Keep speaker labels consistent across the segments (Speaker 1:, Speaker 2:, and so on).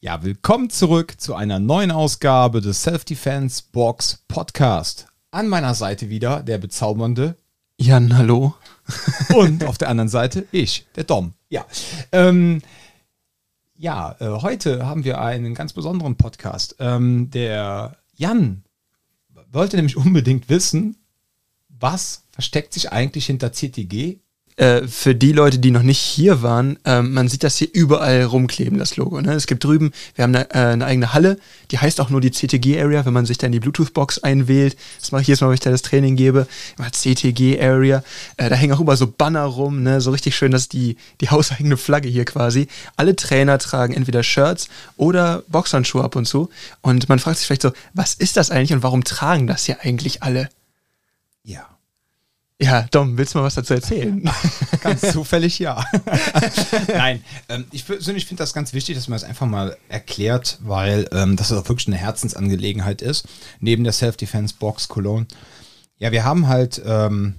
Speaker 1: Ja, willkommen zurück zu einer neuen Ausgabe des Self-Defense Box Podcast. An meiner Seite wieder der bezaubernde
Speaker 2: Jan, hallo.
Speaker 1: und auf der anderen Seite ich, der Dom. Ja, ähm, ja äh, heute haben wir einen ganz besonderen Podcast. Ähm, der Jan wollte nämlich unbedingt wissen, was versteckt sich eigentlich hinter CTG
Speaker 2: äh, für die Leute, die noch nicht hier waren, äh, man sieht das hier überall rumkleben, das Logo. Ne? Es gibt drüben, wir haben eine, äh, eine eigene Halle, die heißt auch nur die CTG-Area, wenn man sich da in die Bluetooth-Box einwählt. Das mache ich jedes Mal, wenn ich da das Training gebe. CTG-Area. Äh, da hängen auch überall so Banner rum, ne? so richtig schön, dass die, die hauseigene Flagge hier quasi. Alle Trainer tragen entweder Shirts oder Boxhandschuhe ab und zu. Und man fragt sich vielleicht so, was ist das eigentlich und warum tragen das hier eigentlich alle?
Speaker 1: Ja.
Speaker 2: Ja, Dom, willst du mal was dazu erzählen?
Speaker 1: ganz zufällig ja. Nein, ähm, ich persönlich finde das ganz wichtig, dass man das einfach mal erklärt, weil ähm, das auch wirklich eine Herzensangelegenheit ist, neben der Self-Defense-Box Cologne. Ja, wir haben halt ähm,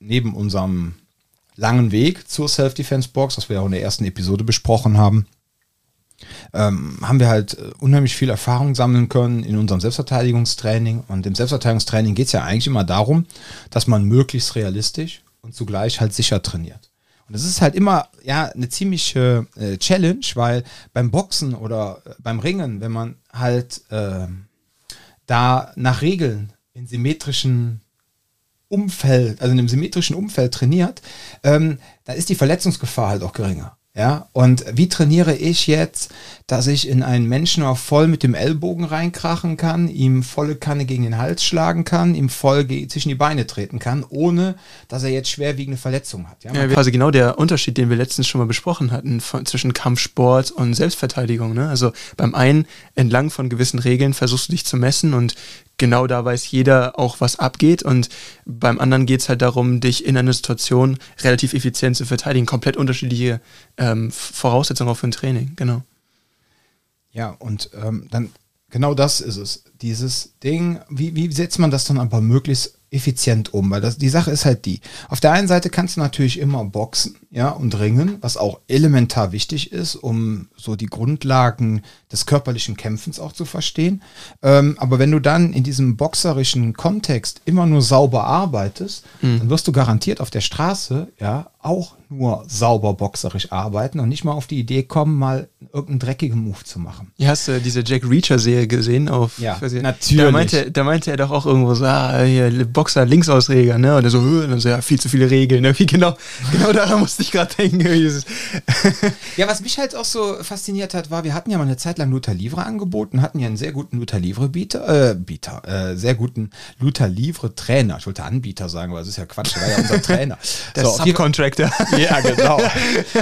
Speaker 1: neben unserem langen Weg zur Self-Defense-Box, was wir auch in der ersten Episode besprochen haben, ähm, haben wir halt äh, unheimlich viel Erfahrung sammeln können in unserem Selbstverteidigungstraining. Und im Selbstverteidigungstraining geht es ja eigentlich immer darum, dass man möglichst realistisch und zugleich halt sicher trainiert. Und das ist halt immer ja eine ziemliche äh, Challenge, weil beim Boxen oder äh, beim Ringen, wenn man halt äh, da nach Regeln in symmetrischen Umfeld, also in einem symmetrischen Umfeld trainiert, ähm, da ist die Verletzungsgefahr halt auch geringer. Ja, und wie trainiere ich jetzt, dass ich in einen Menschen auch voll mit dem Ellbogen reinkrachen kann, ihm volle Kanne gegen den Hals schlagen kann, ihm voll zwischen die Beine treten kann, ohne dass er jetzt schwerwiegende Verletzungen hat.
Speaker 2: Ja, ja also genau der Unterschied, den wir letztens schon mal besprochen hatten, von, zwischen Kampfsport und Selbstverteidigung. Ne? Also beim einen entlang von gewissen Regeln versuchst du dich zu messen und genau da weiß jeder auch, was abgeht. Und beim anderen geht es halt darum, dich in einer Situation relativ effizient zu verteidigen. Komplett unterschiedliche ähm, Voraussetzungen auch für ein Training, genau.
Speaker 1: Ja, und ähm, dann genau das ist es. Dieses Ding, wie, wie setzt man das dann aber möglichst effizient um, weil das, die Sache ist halt die. Auf der einen Seite kannst du natürlich immer boxen, ja, und ringen, was auch elementar wichtig ist, um so die Grundlagen des körperlichen Kämpfens auch zu verstehen. Ähm, aber wenn du dann in diesem boxerischen Kontext immer nur sauber arbeitest, mhm. dann wirst du garantiert auf der Straße, ja, auch nur sauber boxerisch arbeiten und nicht mal auf die Idee kommen, mal irgendeinen dreckigen Move zu machen.
Speaker 2: Ja, hast du diese Jack Reacher-Serie gesehen? Auf,
Speaker 1: ja,
Speaker 2: natürlich. Da meinte, da meinte er doch auch irgendwo so, ah, hier, Boxer, Linksausreger, ne? Und er so, und so, ja, viel zu viele Regeln. Ne? Wie genau, genau daran musste ich gerade denken.
Speaker 1: ja, was mich halt auch so fasziniert hat, war, wir hatten ja mal eine Zeit lang Luther Livre angeboten, hatten ja einen sehr guten Luther Livre-Bieter, äh, Bieter, äh, sehr guten Luther Livre-Trainer. Ich wollte Anbieter sagen, aber das ist ja Quatsch, der war ja unser Trainer.
Speaker 2: Der so, Subcontractor.
Speaker 1: Ja, genau.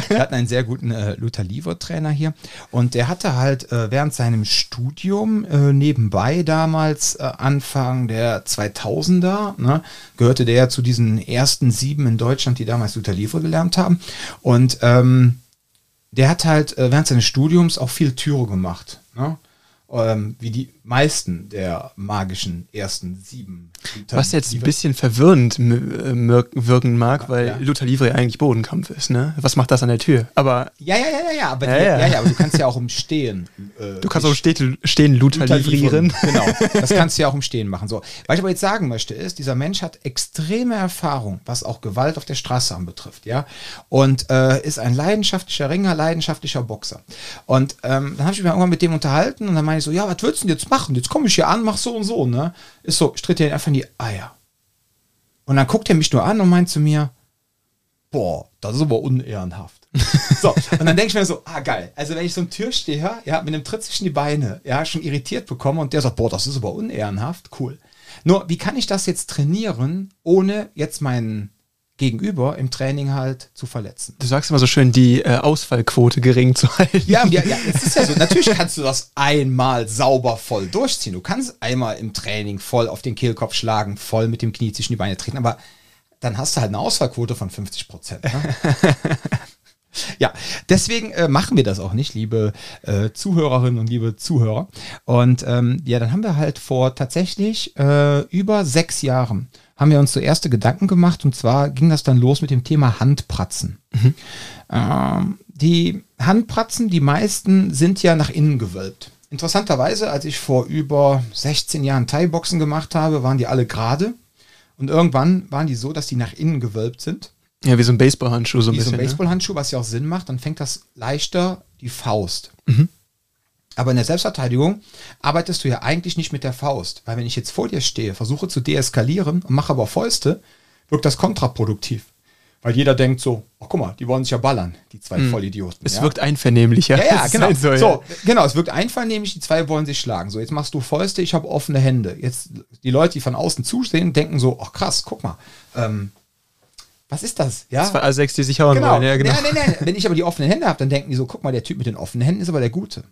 Speaker 1: Wir hatten einen sehr guten äh, Luther Livre-Trainer hier und der hatte halt äh, während seinem Studium äh, nebenbei damals äh, Anfang der 2000er, ne, gehörte der ja zu diesen ersten sieben in Deutschland, die damals Luther Livre gelernt haben und ähm, der hat halt äh, während seines Studiums auch viel Türe gemacht. Ne? ähm, wie die meisten der magischen ersten sieben.
Speaker 2: Was jetzt ein bisschen verwirrend äh, wirken mag, weil ja. Luther Livre eigentlich Bodenkampf ist, ne? Was macht das an der Tür? Aber
Speaker 1: ja, ja, ja, ja, aber, ja, ja. ja, ja aber du kannst ja auch im Stehen.
Speaker 2: Äh, du kannst auch stehen, stehen Luther, Luther livrieren.
Speaker 1: Genau, das kannst du ja auch im Stehen machen. So, was ich aber jetzt sagen möchte ist, dieser Mensch hat extreme Erfahrung, was auch Gewalt auf der Straße anbetrifft, ja, und äh, ist ein leidenschaftlicher Ringer, leidenschaftlicher Boxer. Und ähm, dann habe ich mich irgendwann mit dem unterhalten und dann meine ich so, ja, was würdest du denn jetzt machen? Jetzt komme ich hier an, mach so und so, ne? Ist so, ich tritt dir einfach in die Eier. Und dann guckt er mich nur an und meint zu mir, boah, das ist aber unehrenhaft. so, und dann denke ich mir so, ah, geil. Also wenn ich so ein Türsteher, ja, mit einem Tritt zwischen die Beine, ja, schon irritiert bekomme und der sagt, boah, das ist aber unehrenhaft, cool. Nur, wie kann ich das jetzt trainieren, ohne jetzt meinen Gegenüber im Training halt zu verletzen.
Speaker 2: Du sagst immer so schön, die äh, Ausfallquote gering zu halten.
Speaker 1: Ja, ja, ja, es ist ja so. Natürlich kannst du das einmal sauber voll durchziehen. Du kannst einmal im Training voll auf den Kehlkopf schlagen, voll mit dem Knie zwischen die Beine treten, aber dann hast du halt eine Ausfallquote von 50 Prozent. Ne? Ja, deswegen äh, machen wir das auch nicht, liebe äh, Zuhörerinnen und liebe Zuhörer. Und ähm, ja, dann haben wir halt vor tatsächlich äh, über sechs Jahren haben wir uns so erste Gedanken gemacht und zwar ging das dann los mit dem Thema Handpratzen. Mhm. Ähm, die Handpratzen, die meisten sind ja nach innen gewölbt. Interessanterweise, als ich vor über 16 Jahren Thai-Boxen gemacht habe, waren die alle gerade. Und irgendwann waren die so, dass die nach innen gewölbt sind.
Speaker 2: Ja, wie so ein Baseballhandschuh so ein
Speaker 1: wie
Speaker 2: bisschen.
Speaker 1: so ein
Speaker 2: ne?
Speaker 1: Baseballhandschuh, was ja auch Sinn macht, dann fängt das leichter die Faust. Aber in der Selbstverteidigung arbeitest du ja eigentlich nicht mit der Faust, weil wenn ich jetzt vor dir stehe, versuche zu deeskalieren und mache aber Fäuste, wirkt das kontraproduktiv. Weil jeder denkt so, oh guck mal, die wollen sich ja ballern, die zwei Vollidioten.
Speaker 2: Es
Speaker 1: ja?
Speaker 2: wirkt einvernehmlicher.
Speaker 1: Ja, ja, genau. So,
Speaker 2: So, ja.
Speaker 1: genau, es wirkt einvernehmlich, die zwei wollen sich schlagen. So, jetzt machst du Fäuste, ich habe offene Hände. Jetzt die Leute, die von außen zusehen, denken so, ach krass, guck mal, ähm, was ist das? Ja,
Speaker 2: Zwei A6, die sich hauen
Speaker 1: genau.
Speaker 2: wollen. Ja, genau.
Speaker 1: Ja, nee, nee. Wenn ich aber die offenen Hände habe, dann denken die so, guck mal, der Typ mit den offenen Händen ist aber der Gute.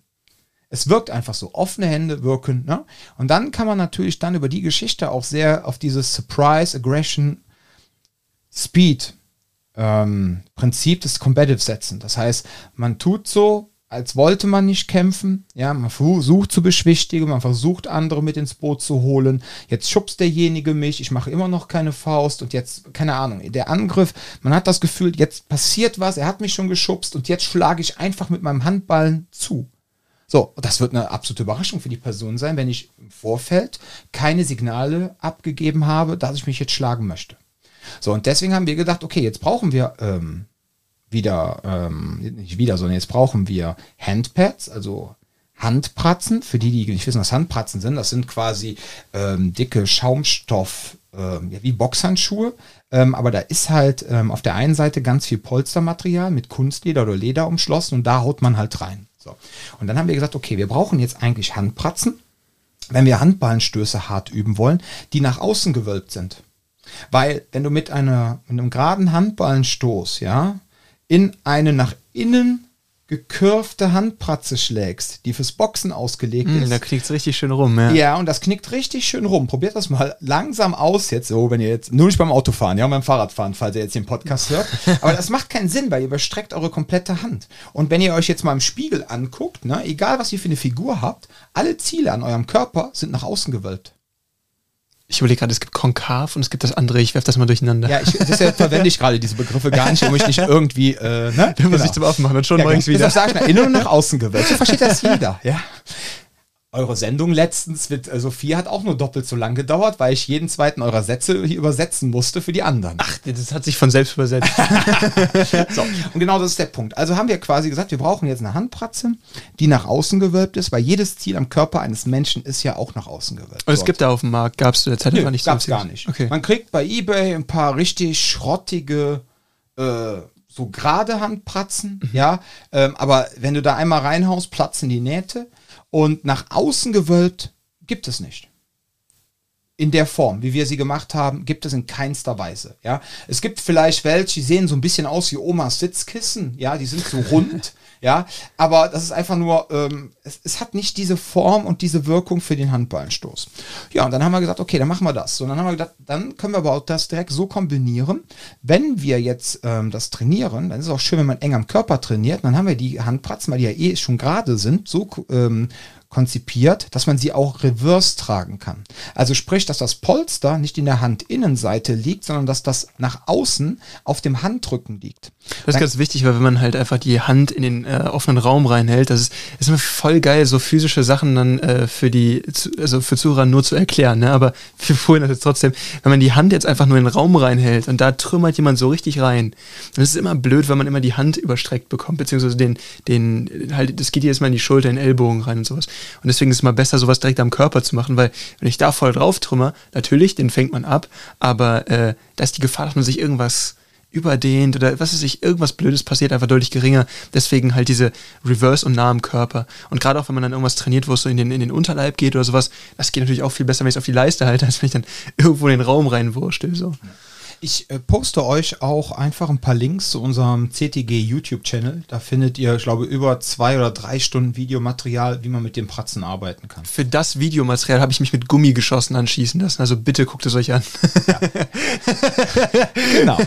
Speaker 1: Es wirkt einfach so. Offene Hände wirken. Ne? Und dann kann man natürlich dann über die Geschichte auch sehr auf dieses Surprise, Aggression, Speed ähm, Prinzip des Combative setzen. Das heißt, man tut so, als wollte man nicht kämpfen. Ja, man versucht zu beschwichtigen, man versucht andere mit ins Boot zu holen. Jetzt schubst derjenige mich, ich mache immer noch keine Faust und jetzt, keine Ahnung, der Angriff, man hat das Gefühl, jetzt passiert was, er hat mich schon geschubst und jetzt schlage ich einfach mit meinem Handballen zu. So, das wird eine absolute Überraschung für die Person sein, wenn ich im Vorfeld keine Signale abgegeben habe, dass ich mich jetzt schlagen möchte. So, und deswegen haben wir gedacht, okay, jetzt brauchen wir ähm, wieder, ähm, nicht wieder, sondern jetzt brauchen wir Handpads, also Handpratzen. Für die, die nicht wissen, was Handpratzen sind, das sind quasi ähm, dicke Schaumstoff, ähm, ja, wie Boxhandschuhe. Ähm, aber da ist halt ähm, auf der einen Seite ganz viel Polstermaterial mit Kunstleder oder Leder umschlossen und da haut man halt rein. So. Und dann haben wir gesagt, okay, wir brauchen jetzt eigentlich Handpratzen, wenn wir Handballenstöße hart üben wollen, die nach außen gewölbt sind. Weil, wenn du mit, einer, mit einem geraden Handballenstoß, ja, in eine nach innen gekürfte Handpratze schlägst, die fürs Boxen ausgelegt
Speaker 2: Hm,
Speaker 1: ist.
Speaker 2: da kriegt es richtig schön rum, ja.
Speaker 1: Ja, und das knickt richtig schön rum. Probiert das mal langsam aus jetzt, so, wenn ihr jetzt, nur nicht beim Autofahren, ja, beim Fahrradfahren, falls ihr jetzt den Podcast hört. Aber das macht keinen Sinn, weil ihr überstreckt eure komplette Hand. Und wenn ihr euch jetzt mal im Spiegel anguckt, ne, egal was ihr für eine Figur habt, alle Ziele an eurem Körper sind nach außen gewölbt.
Speaker 2: Ich überlege gerade, es gibt konkav und es gibt das andere. Ich werfe das mal durcheinander.
Speaker 1: Ja, ich, deshalb verwende ich gerade diese Begriffe gar nicht, um mich nicht irgendwie, äh, ne?
Speaker 2: Da muss ich zum Aufmachen und schon
Speaker 1: Ja,
Speaker 2: mache ich
Speaker 1: genau.
Speaker 2: wieder.
Speaker 1: Deshalb sage ich nach innen und nach außen gewölbt. So versteht das jeder, ja. Eure Sendung letztens mit äh, Sophia hat auch nur doppelt so lang gedauert, weil ich jeden zweiten eurer Sätze hier übersetzen musste für die anderen.
Speaker 2: Ach, das hat sich von selbst übersetzt.
Speaker 1: So, und genau das ist der Punkt. Also haben wir quasi gesagt, wir brauchen jetzt eine Handpratze, die nach außen gewölbt ist, weil jedes Ziel am Körper eines Menschen ist ja auch nach außen gewölbt.
Speaker 2: Und es gibt da auf dem Markt, gab es zu der Zeit
Speaker 1: Nö,
Speaker 2: einfach nicht so
Speaker 1: gab's
Speaker 2: viel.
Speaker 1: gar nicht.
Speaker 2: Okay.
Speaker 1: Man kriegt bei eBay ein paar richtig schrottige, äh, so gerade Handpratzen,
Speaker 2: Mhm.
Speaker 1: ja. Ähm, aber wenn du da einmal reinhaust, platzen die Nähte. Und nach außen gewölbt gibt es nicht. In der Form, wie wir sie gemacht haben, gibt es in keinster Weise. Ja, es gibt vielleicht welche, die sehen so ein bisschen aus wie Omas Sitzkissen. Ja, die sind so rund. ja, aber das ist einfach nur, ähm, es, es hat nicht diese Form und diese Wirkung für den Handballenstoß. Ja, und dann haben wir gesagt, okay, dann machen wir das. Und dann haben wir gedacht, dann können wir aber auch das direkt so kombinieren. Wenn wir jetzt ähm, das trainieren, dann ist es auch schön, wenn man eng am Körper trainiert. Dann haben wir die Handpratzen, weil die ja eh schon gerade sind, so ähm, konzipiert, dass man sie auch reverse tragen kann. Also sprich, dass das Polster nicht in der Handinnenseite liegt, sondern dass das nach außen auf dem Handrücken liegt.
Speaker 2: Das ist ganz wichtig, weil wenn man halt einfach die Hand in den äh, offenen Raum reinhält, das ist, ist immer voll geil, so physische Sachen dann äh, für die, also für Zuhörer nur zu erklären, ne? Aber wir vorhin das jetzt trotzdem, wenn man die Hand jetzt einfach nur in den Raum reinhält und da trümmert jemand so richtig rein, dann ist es immer blöd, wenn man immer die Hand überstreckt bekommt, beziehungsweise den, den, halt, das geht jedes Mal in die Schulter, in den Ellbogen rein und sowas. Und deswegen ist es mal besser, sowas direkt am Körper zu machen, weil wenn ich da voll drauf trümmer, natürlich, den fängt man ab, aber äh, da ist die Gefahr, dass man sich irgendwas überdehnt oder was weiß ich, irgendwas Blödes passiert, einfach deutlich geringer. Deswegen halt diese Reverse und nah am Körper. Und gerade auch wenn man dann irgendwas trainiert, wo es so in den, in den Unterleib geht oder sowas, das geht natürlich auch viel besser, wenn ich es auf die Leiste halte, als wenn ich dann irgendwo in den Raum reinwurstel. So.
Speaker 1: Ich äh, poste euch auch einfach ein paar Links zu unserem CTG YouTube-Channel. Da findet ihr, ich glaube, über zwei oder drei Stunden Videomaterial, wie man mit den Pratzen arbeiten kann.
Speaker 2: Für das Videomaterial habe ich mich mit Gummigeschossen anschießen lassen. Also bitte guckt es euch an.
Speaker 1: Genau.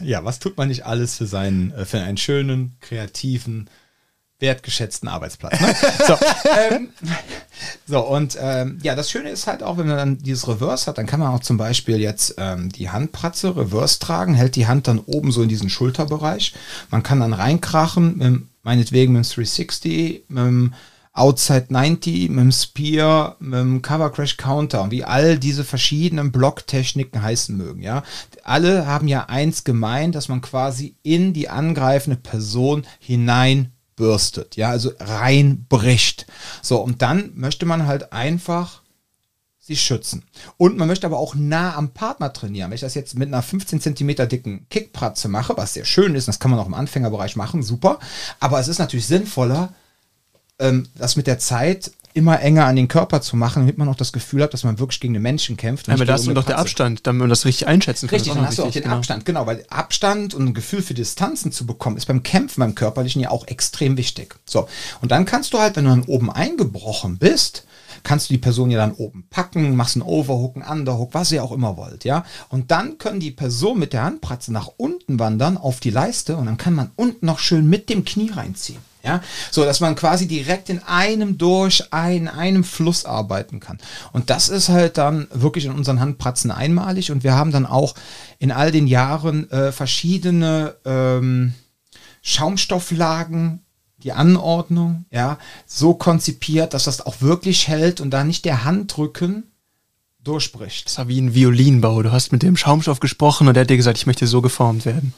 Speaker 1: Ja, was tut man nicht alles für seinen, äh, für einen schönen, kreativen wertgeschätzten Arbeitsplatz. Ne? so, ähm, so, und ähm, ja, das Schöne ist halt auch, wenn man dann dieses Reverse hat, dann kann man auch zum Beispiel jetzt ähm, die Handpratze Reverse tragen, hält die Hand dann oben so in diesen Schulterbereich. Man kann dann reinkrachen, mit, meinetwegen mit dem 360, mit dem Outside 90, mit dem Spear, mit dem Cover Crash Counter und wie all diese verschiedenen Blocktechniken heißen mögen, ja. Alle haben ja eins gemeint, dass man quasi in die angreifende Person hinein bürstet, ja, also reinbricht. So, und dann möchte man halt einfach sich schützen. Und man möchte aber auch nah am Partner trainieren. Wenn ich das jetzt mit einer 15 Zentimeter dicken Kickpratze mache, was sehr schön ist, das kann man auch im Anfängerbereich machen, super. Aber es ist natürlich sinnvoller, ähm, das mit der Zeit immer enger an den Körper zu machen, damit man auch das Gefühl hat, dass man wirklich gegen den Menschen kämpft.
Speaker 2: Ja, aber da ist doch der Abstand, damit man das richtig einschätzen kann.
Speaker 1: Richtig, dann hast du auch den genau. Abstand, genau, weil Abstand und ein Gefühl für Distanzen zu bekommen, ist beim Kämpfen, beim Körperlichen ja auch extrem wichtig. So, und dann kannst du halt, wenn du dann oben eingebrochen bist, kannst du die Person ja dann oben packen, machst einen Overhook, einen Underhook, was ihr auch immer wollt, ja. Und dann können die Person mit der Handpratze nach unten wandern auf die Leiste und dann kann man unten noch schön mit dem Knie reinziehen. Ja, so dass man quasi direkt in einem durch ein, einem Fluss arbeiten kann. Und das ist halt dann wirklich in unseren Handpratzen einmalig. Und wir haben dann auch in all den Jahren äh, verschiedene ähm, Schaumstofflagen, die Anordnung, ja, so konzipiert, dass das auch wirklich hält und da nicht der Handrücken durchbricht.
Speaker 2: Das war wie ein Violinbau. Du hast mit dem Schaumstoff gesprochen und der hat dir gesagt, ich möchte so geformt werden.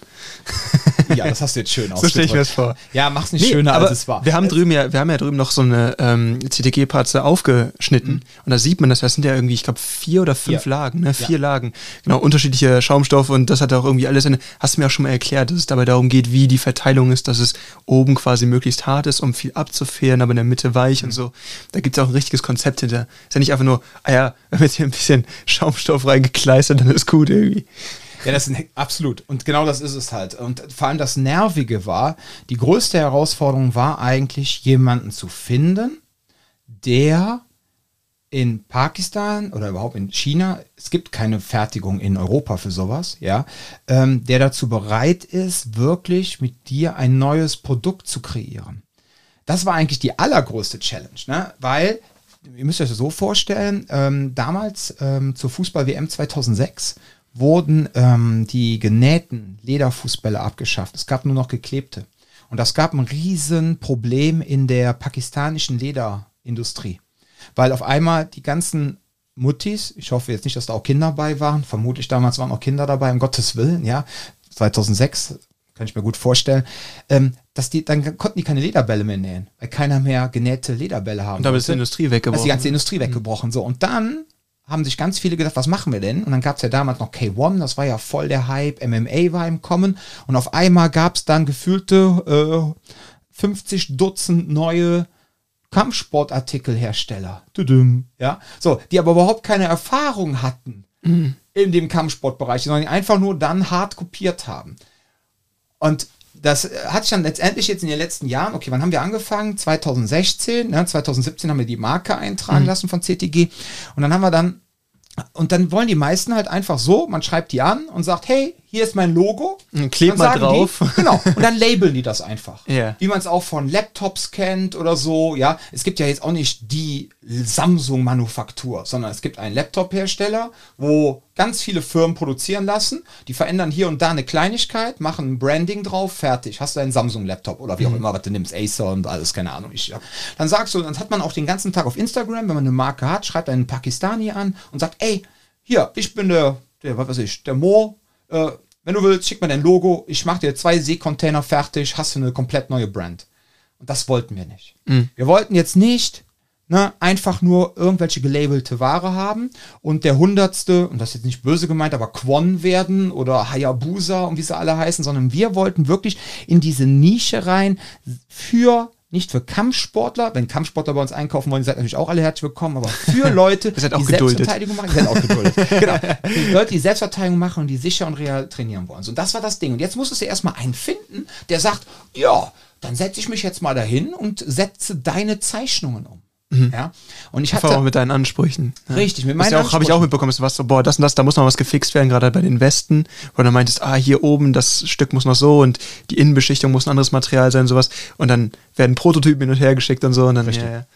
Speaker 1: ja, das hast du jetzt schön
Speaker 2: ausgedrückt. So stelle ich mir das vor.
Speaker 1: Ja, mach's nicht nee, schöner, als es war.
Speaker 2: Wir haben drüben ja, wir haben ja drüben noch so eine ähm, CTG-Parze aufgeschnitten mhm. und da sieht man, dass das sind ja irgendwie, ich glaube, vier oder fünf ja. Lagen, ne? Vier ja. Lagen. Genau, unterschiedliche Schaumstoff und das hat auch irgendwie alles eine, hast du mir auch schon mal erklärt, dass es dabei darum geht, wie die Verteilung ist, dass es oben quasi möglichst hart ist, um viel abzufedern, aber in der Mitte weich mhm. und so. Da gibt es auch ein richtiges Konzept hinter. Ist ja nicht einfach nur, ah ja, hier ein bisschen Schaumstoff reingekleistert, dann ist gut irgendwie.
Speaker 1: Ja, das ist absolut. Und genau das ist es halt. Und vor allem das Nervige war, die größte Herausforderung war eigentlich, jemanden zu finden, der in Pakistan oder überhaupt in China, es gibt keine Fertigung in Europa für sowas, ja, ähm, der dazu bereit ist, wirklich mit dir ein neues Produkt zu kreieren. Das war eigentlich die allergrößte Challenge, ne? weil ihr müsst euch das so vorstellen, ähm, damals ähm, zur Fußball-WM 2006 wurden ähm, die genähten Lederfußbälle abgeschafft. Es gab nur noch geklebte. Und das gab ein Riesenproblem in der pakistanischen Lederindustrie. Weil auf einmal die ganzen Muttis, ich hoffe jetzt nicht, dass da auch Kinder dabei waren, vermutlich damals waren auch Kinder dabei, um Gottes Willen, ja, 2006, kann ich mir gut vorstellen, ähm, dass die, dann konnten die keine Lederbälle mehr nähen, weil keiner mehr genähte Lederbälle haben. Und
Speaker 2: damit ist die Industrie weggebrochen.
Speaker 1: Also die ganze Industrie weggebrochen. So, und dann haben sich ganz viele gedacht, was machen wir denn? Und dann gab es ja damals noch K1, das war ja voll der Hype, MMA war im Kommen und auf einmal gab es dann gefühlte äh, 50 Dutzend neue Kampfsportartikelhersteller. Ja, so, die aber überhaupt keine Erfahrung hatten mhm. in dem Kampfsportbereich, sondern die einfach nur dann hart kopiert haben. Und das hat sich dann letztendlich jetzt in den letzten Jahren, okay, wann haben wir angefangen? 2016, ne? 2017 haben wir die Marke eintragen mhm. lassen von CTG und dann haben wir dann und dann wollen die meisten halt einfach so, man schreibt die an und sagt, hey, hier ist mein Logo.
Speaker 2: Klebt mal drauf.
Speaker 1: Die, genau. Und dann labeln die das einfach. Yeah. Wie man es auch von Laptops kennt oder so. Ja, es gibt ja jetzt auch nicht die Samsung-Manufaktur, sondern es gibt einen Laptop-Hersteller, wo ganz viele Firmen produzieren lassen. Die verändern hier und da eine Kleinigkeit, machen ein Branding drauf, fertig. Hast du einen Samsung-Laptop oder wie auch mhm. immer, was du nimmst, Acer und alles, keine Ahnung. Ich, ja. Dann sagst du, dann hat man auch den ganzen Tag auf Instagram, wenn man eine Marke hat, schreibt einen Pakistani an und sagt, ey, hier, ich bin der, der was weiß ich, der Mo äh, wenn du willst, schick mir dein Logo, ich mache dir zwei Seekontainer fertig, hast du eine komplett neue Brand. Und das wollten wir nicht. Mhm. Wir wollten jetzt nicht ne, einfach nur irgendwelche gelabelte Ware haben und der hundertste, und das ist jetzt nicht böse gemeint, aber Quon werden oder Hayabusa und wie sie alle heißen, sondern wir wollten wirklich in diese Nische rein für nicht für Kampfsportler, wenn Kampfsportler bei uns einkaufen wollen, seid natürlich auch alle herzlich willkommen, aber für Leute,
Speaker 2: die Selbstverteidigung
Speaker 1: machen, seid auch geduldet. genau. Die Leute, die Selbstverteidigung machen und die sicher und real trainieren wollen. So, und das war das Ding. Und jetzt musstest du erstmal einen finden, der sagt, ja, dann setze ich mich jetzt mal dahin und setze deine Zeichnungen um. Mhm. Ja? Und ich hatte
Speaker 2: auch mit deinen Ansprüchen.
Speaker 1: Ja. Richtig,
Speaker 2: mit meinen ja Ansprüchen. Habe ich auch mitbekommen, dass du warst so, boah, das und das, da muss noch was gefixt werden, gerade bei den Westen, wo du meintest, ah, hier oben, das Stück muss noch so und die Innenbeschichtung muss ein anderes Material sein, sowas. Und dann werden Prototypen hin und her geschickt und so. Und dann,
Speaker 1: Richtig. Ja,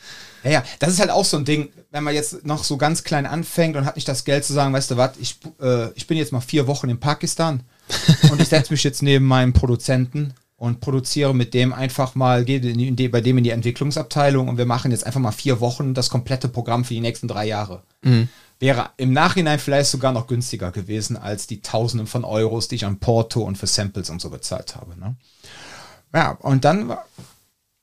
Speaker 1: ja, ja, das ist halt auch so ein Ding, wenn man jetzt noch so ganz klein anfängt und hat nicht das Geld zu sagen, weißt du was, ich, äh, ich bin jetzt mal vier Wochen in Pakistan und ich setze mich jetzt neben meinem Produzenten und produziere mit dem einfach mal, gehe die, bei dem in die Entwicklungsabteilung und wir machen jetzt einfach mal vier Wochen das komplette Programm für die nächsten drei Jahre. Mhm. Wäre im Nachhinein vielleicht sogar noch günstiger gewesen als die Tausenden von Euros, die ich an Porto und für Samples und so bezahlt habe. Ne? Ja, und dann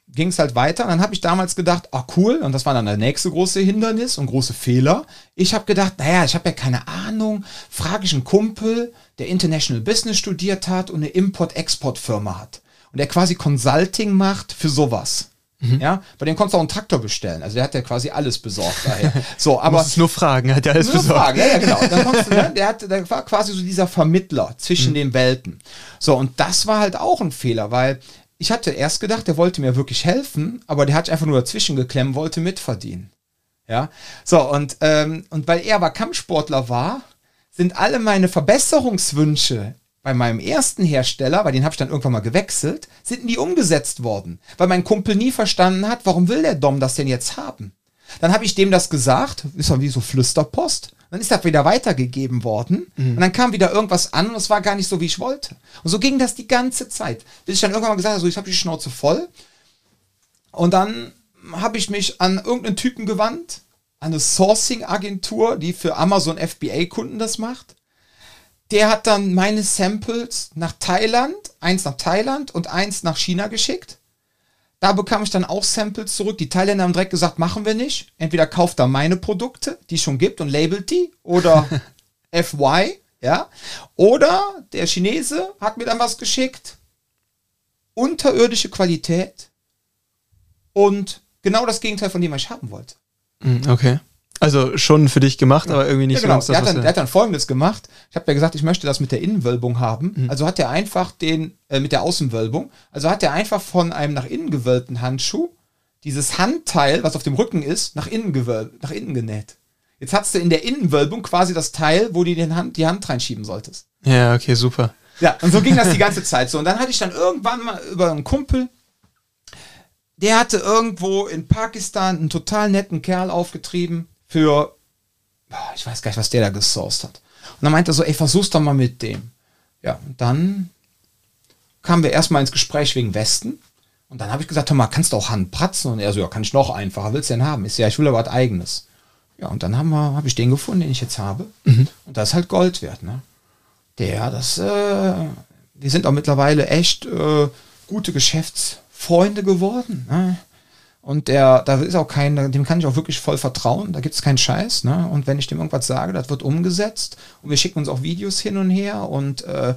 Speaker 1: ging es halt weiter. Und dann habe ich damals gedacht, ah cool, und das war dann der nächste große Hindernis und große Fehler. Ich habe gedacht, naja, ich habe ja keine Ahnung, frage ich einen Kumpel, der International Business studiert hat und eine Import-Export-Firma hat und der quasi Consulting macht für sowas. Mhm. Ja, bei dem konntest du auch einen Traktor bestellen. Also der hat ja quasi alles besorgt daher. So, aber.
Speaker 2: Du nur fragen, hat er alles nur besorgt. Fragen,
Speaker 1: ja, ja, genau. Du, ne, der, hat, der war quasi so dieser Vermittler zwischen mhm. den Welten. So, und das war halt auch ein Fehler, weil ich hatte erst gedacht, der wollte mir wirklich helfen, aber der hat einfach nur dazwischen geklemmt, wollte mitverdienen. Ja, so, und, ähm, und weil er aber Kampfsportler war, sind alle meine Verbesserungswünsche bei meinem ersten Hersteller, bei den habe ich dann irgendwann mal gewechselt, sind nie umgesetzt worden, weil mein Kumpel nie verstanden hat, warum will der Dom das denn jetzt haben? Dann habe ich dem das gesagt, ist doch wie so Flüsterpost. Dann ist das wieder weitergegeben worden mhm. und dann kam wieder irgendwas an und es war gar nicht so, wie ich wollte. Und so ging das die ganze Zeit, bis ich dann irgendwann mal gesagt habe, so, ich habe die Schnauze voll. Und dann habe ich mich an irgendeinen Typen gewandt, an eine Sourcing-Agentur, die für Amazon FBA-Kunden das macht der hat dann meine Samples nach Thailand, eins nach Thailand und eins nach China geschickt. Da bekam ich dann auch Samples zurück. Die Thailänder haben direkt gesagt, machen wir nicht. Entweder kauft er meine Produkte, die es schon gibt und labelt die, oder FY, ja. Oder der Chinese hat mir dann was geschickt. Unterirdische Qualität und genau das Gegenteil von dem, was ich haben wollte.
Speaker 2: Hm, okay. Also schon für dich gemacht, aber irgendwie nicht
Speaker 1: ja, genau. so ganz das, er hat, dann, er hat dann folgendes gemacht. Ich habe ja gesagt, ich möchte das mit der Innenwölbung haben. Mhm. Also hat er einfach den, äh, mit der Außenwölbung, also hat er einfach von einem nach innen gewölbten Handschuh dieses Handteil, was auf dem Rücken ist, nach innen gewölbt, nach innen genäht. Jetzt hast du in der Innenwölbung quasi das Teil, wo du den Hand, die Hand reinschieben solltest.
Speaker 2: Ja, okay, super.
Speaker 1: Ja, und so ging das die ganze Zeit so. Und dann hatte ich dann irgendwann mal über einen Kumpel, der hatte irgendwo in Pakistan einen total netten Kerl aufgetrieben, für, ich weiß gar nicht, was der da gesourced hat. Und dann meinte er so, ey, versuch's doch mal mit dem. Ja, und dann kamen wir erstmal ins Gespräch wegen Westen. Und dann habe ich gesagt, mal, kannst du auch Handpratzen? Und er so, ja, kann ich noch einfacher. Willst du denn haben? Ist ja, ich will aber was eigenes. Ja, und dann haben habe ich den gefunden, den ich jetzt habe. Mhm. Und das ist halt Gold wert, ne? Der, das, äh, wir sind auch mittlerweile echt äh, gute Geschäftsfreunde geworden. Ne? Und der, da ist auch kein, dem kann ich auch wirklich voll vertrauen. Da gibt es keinen Scheiß. Ne? Und wenn ich dem irgendwas sage, das wird umgesetzt. Und wir schicken uns auch Videos hin und her. Und äh,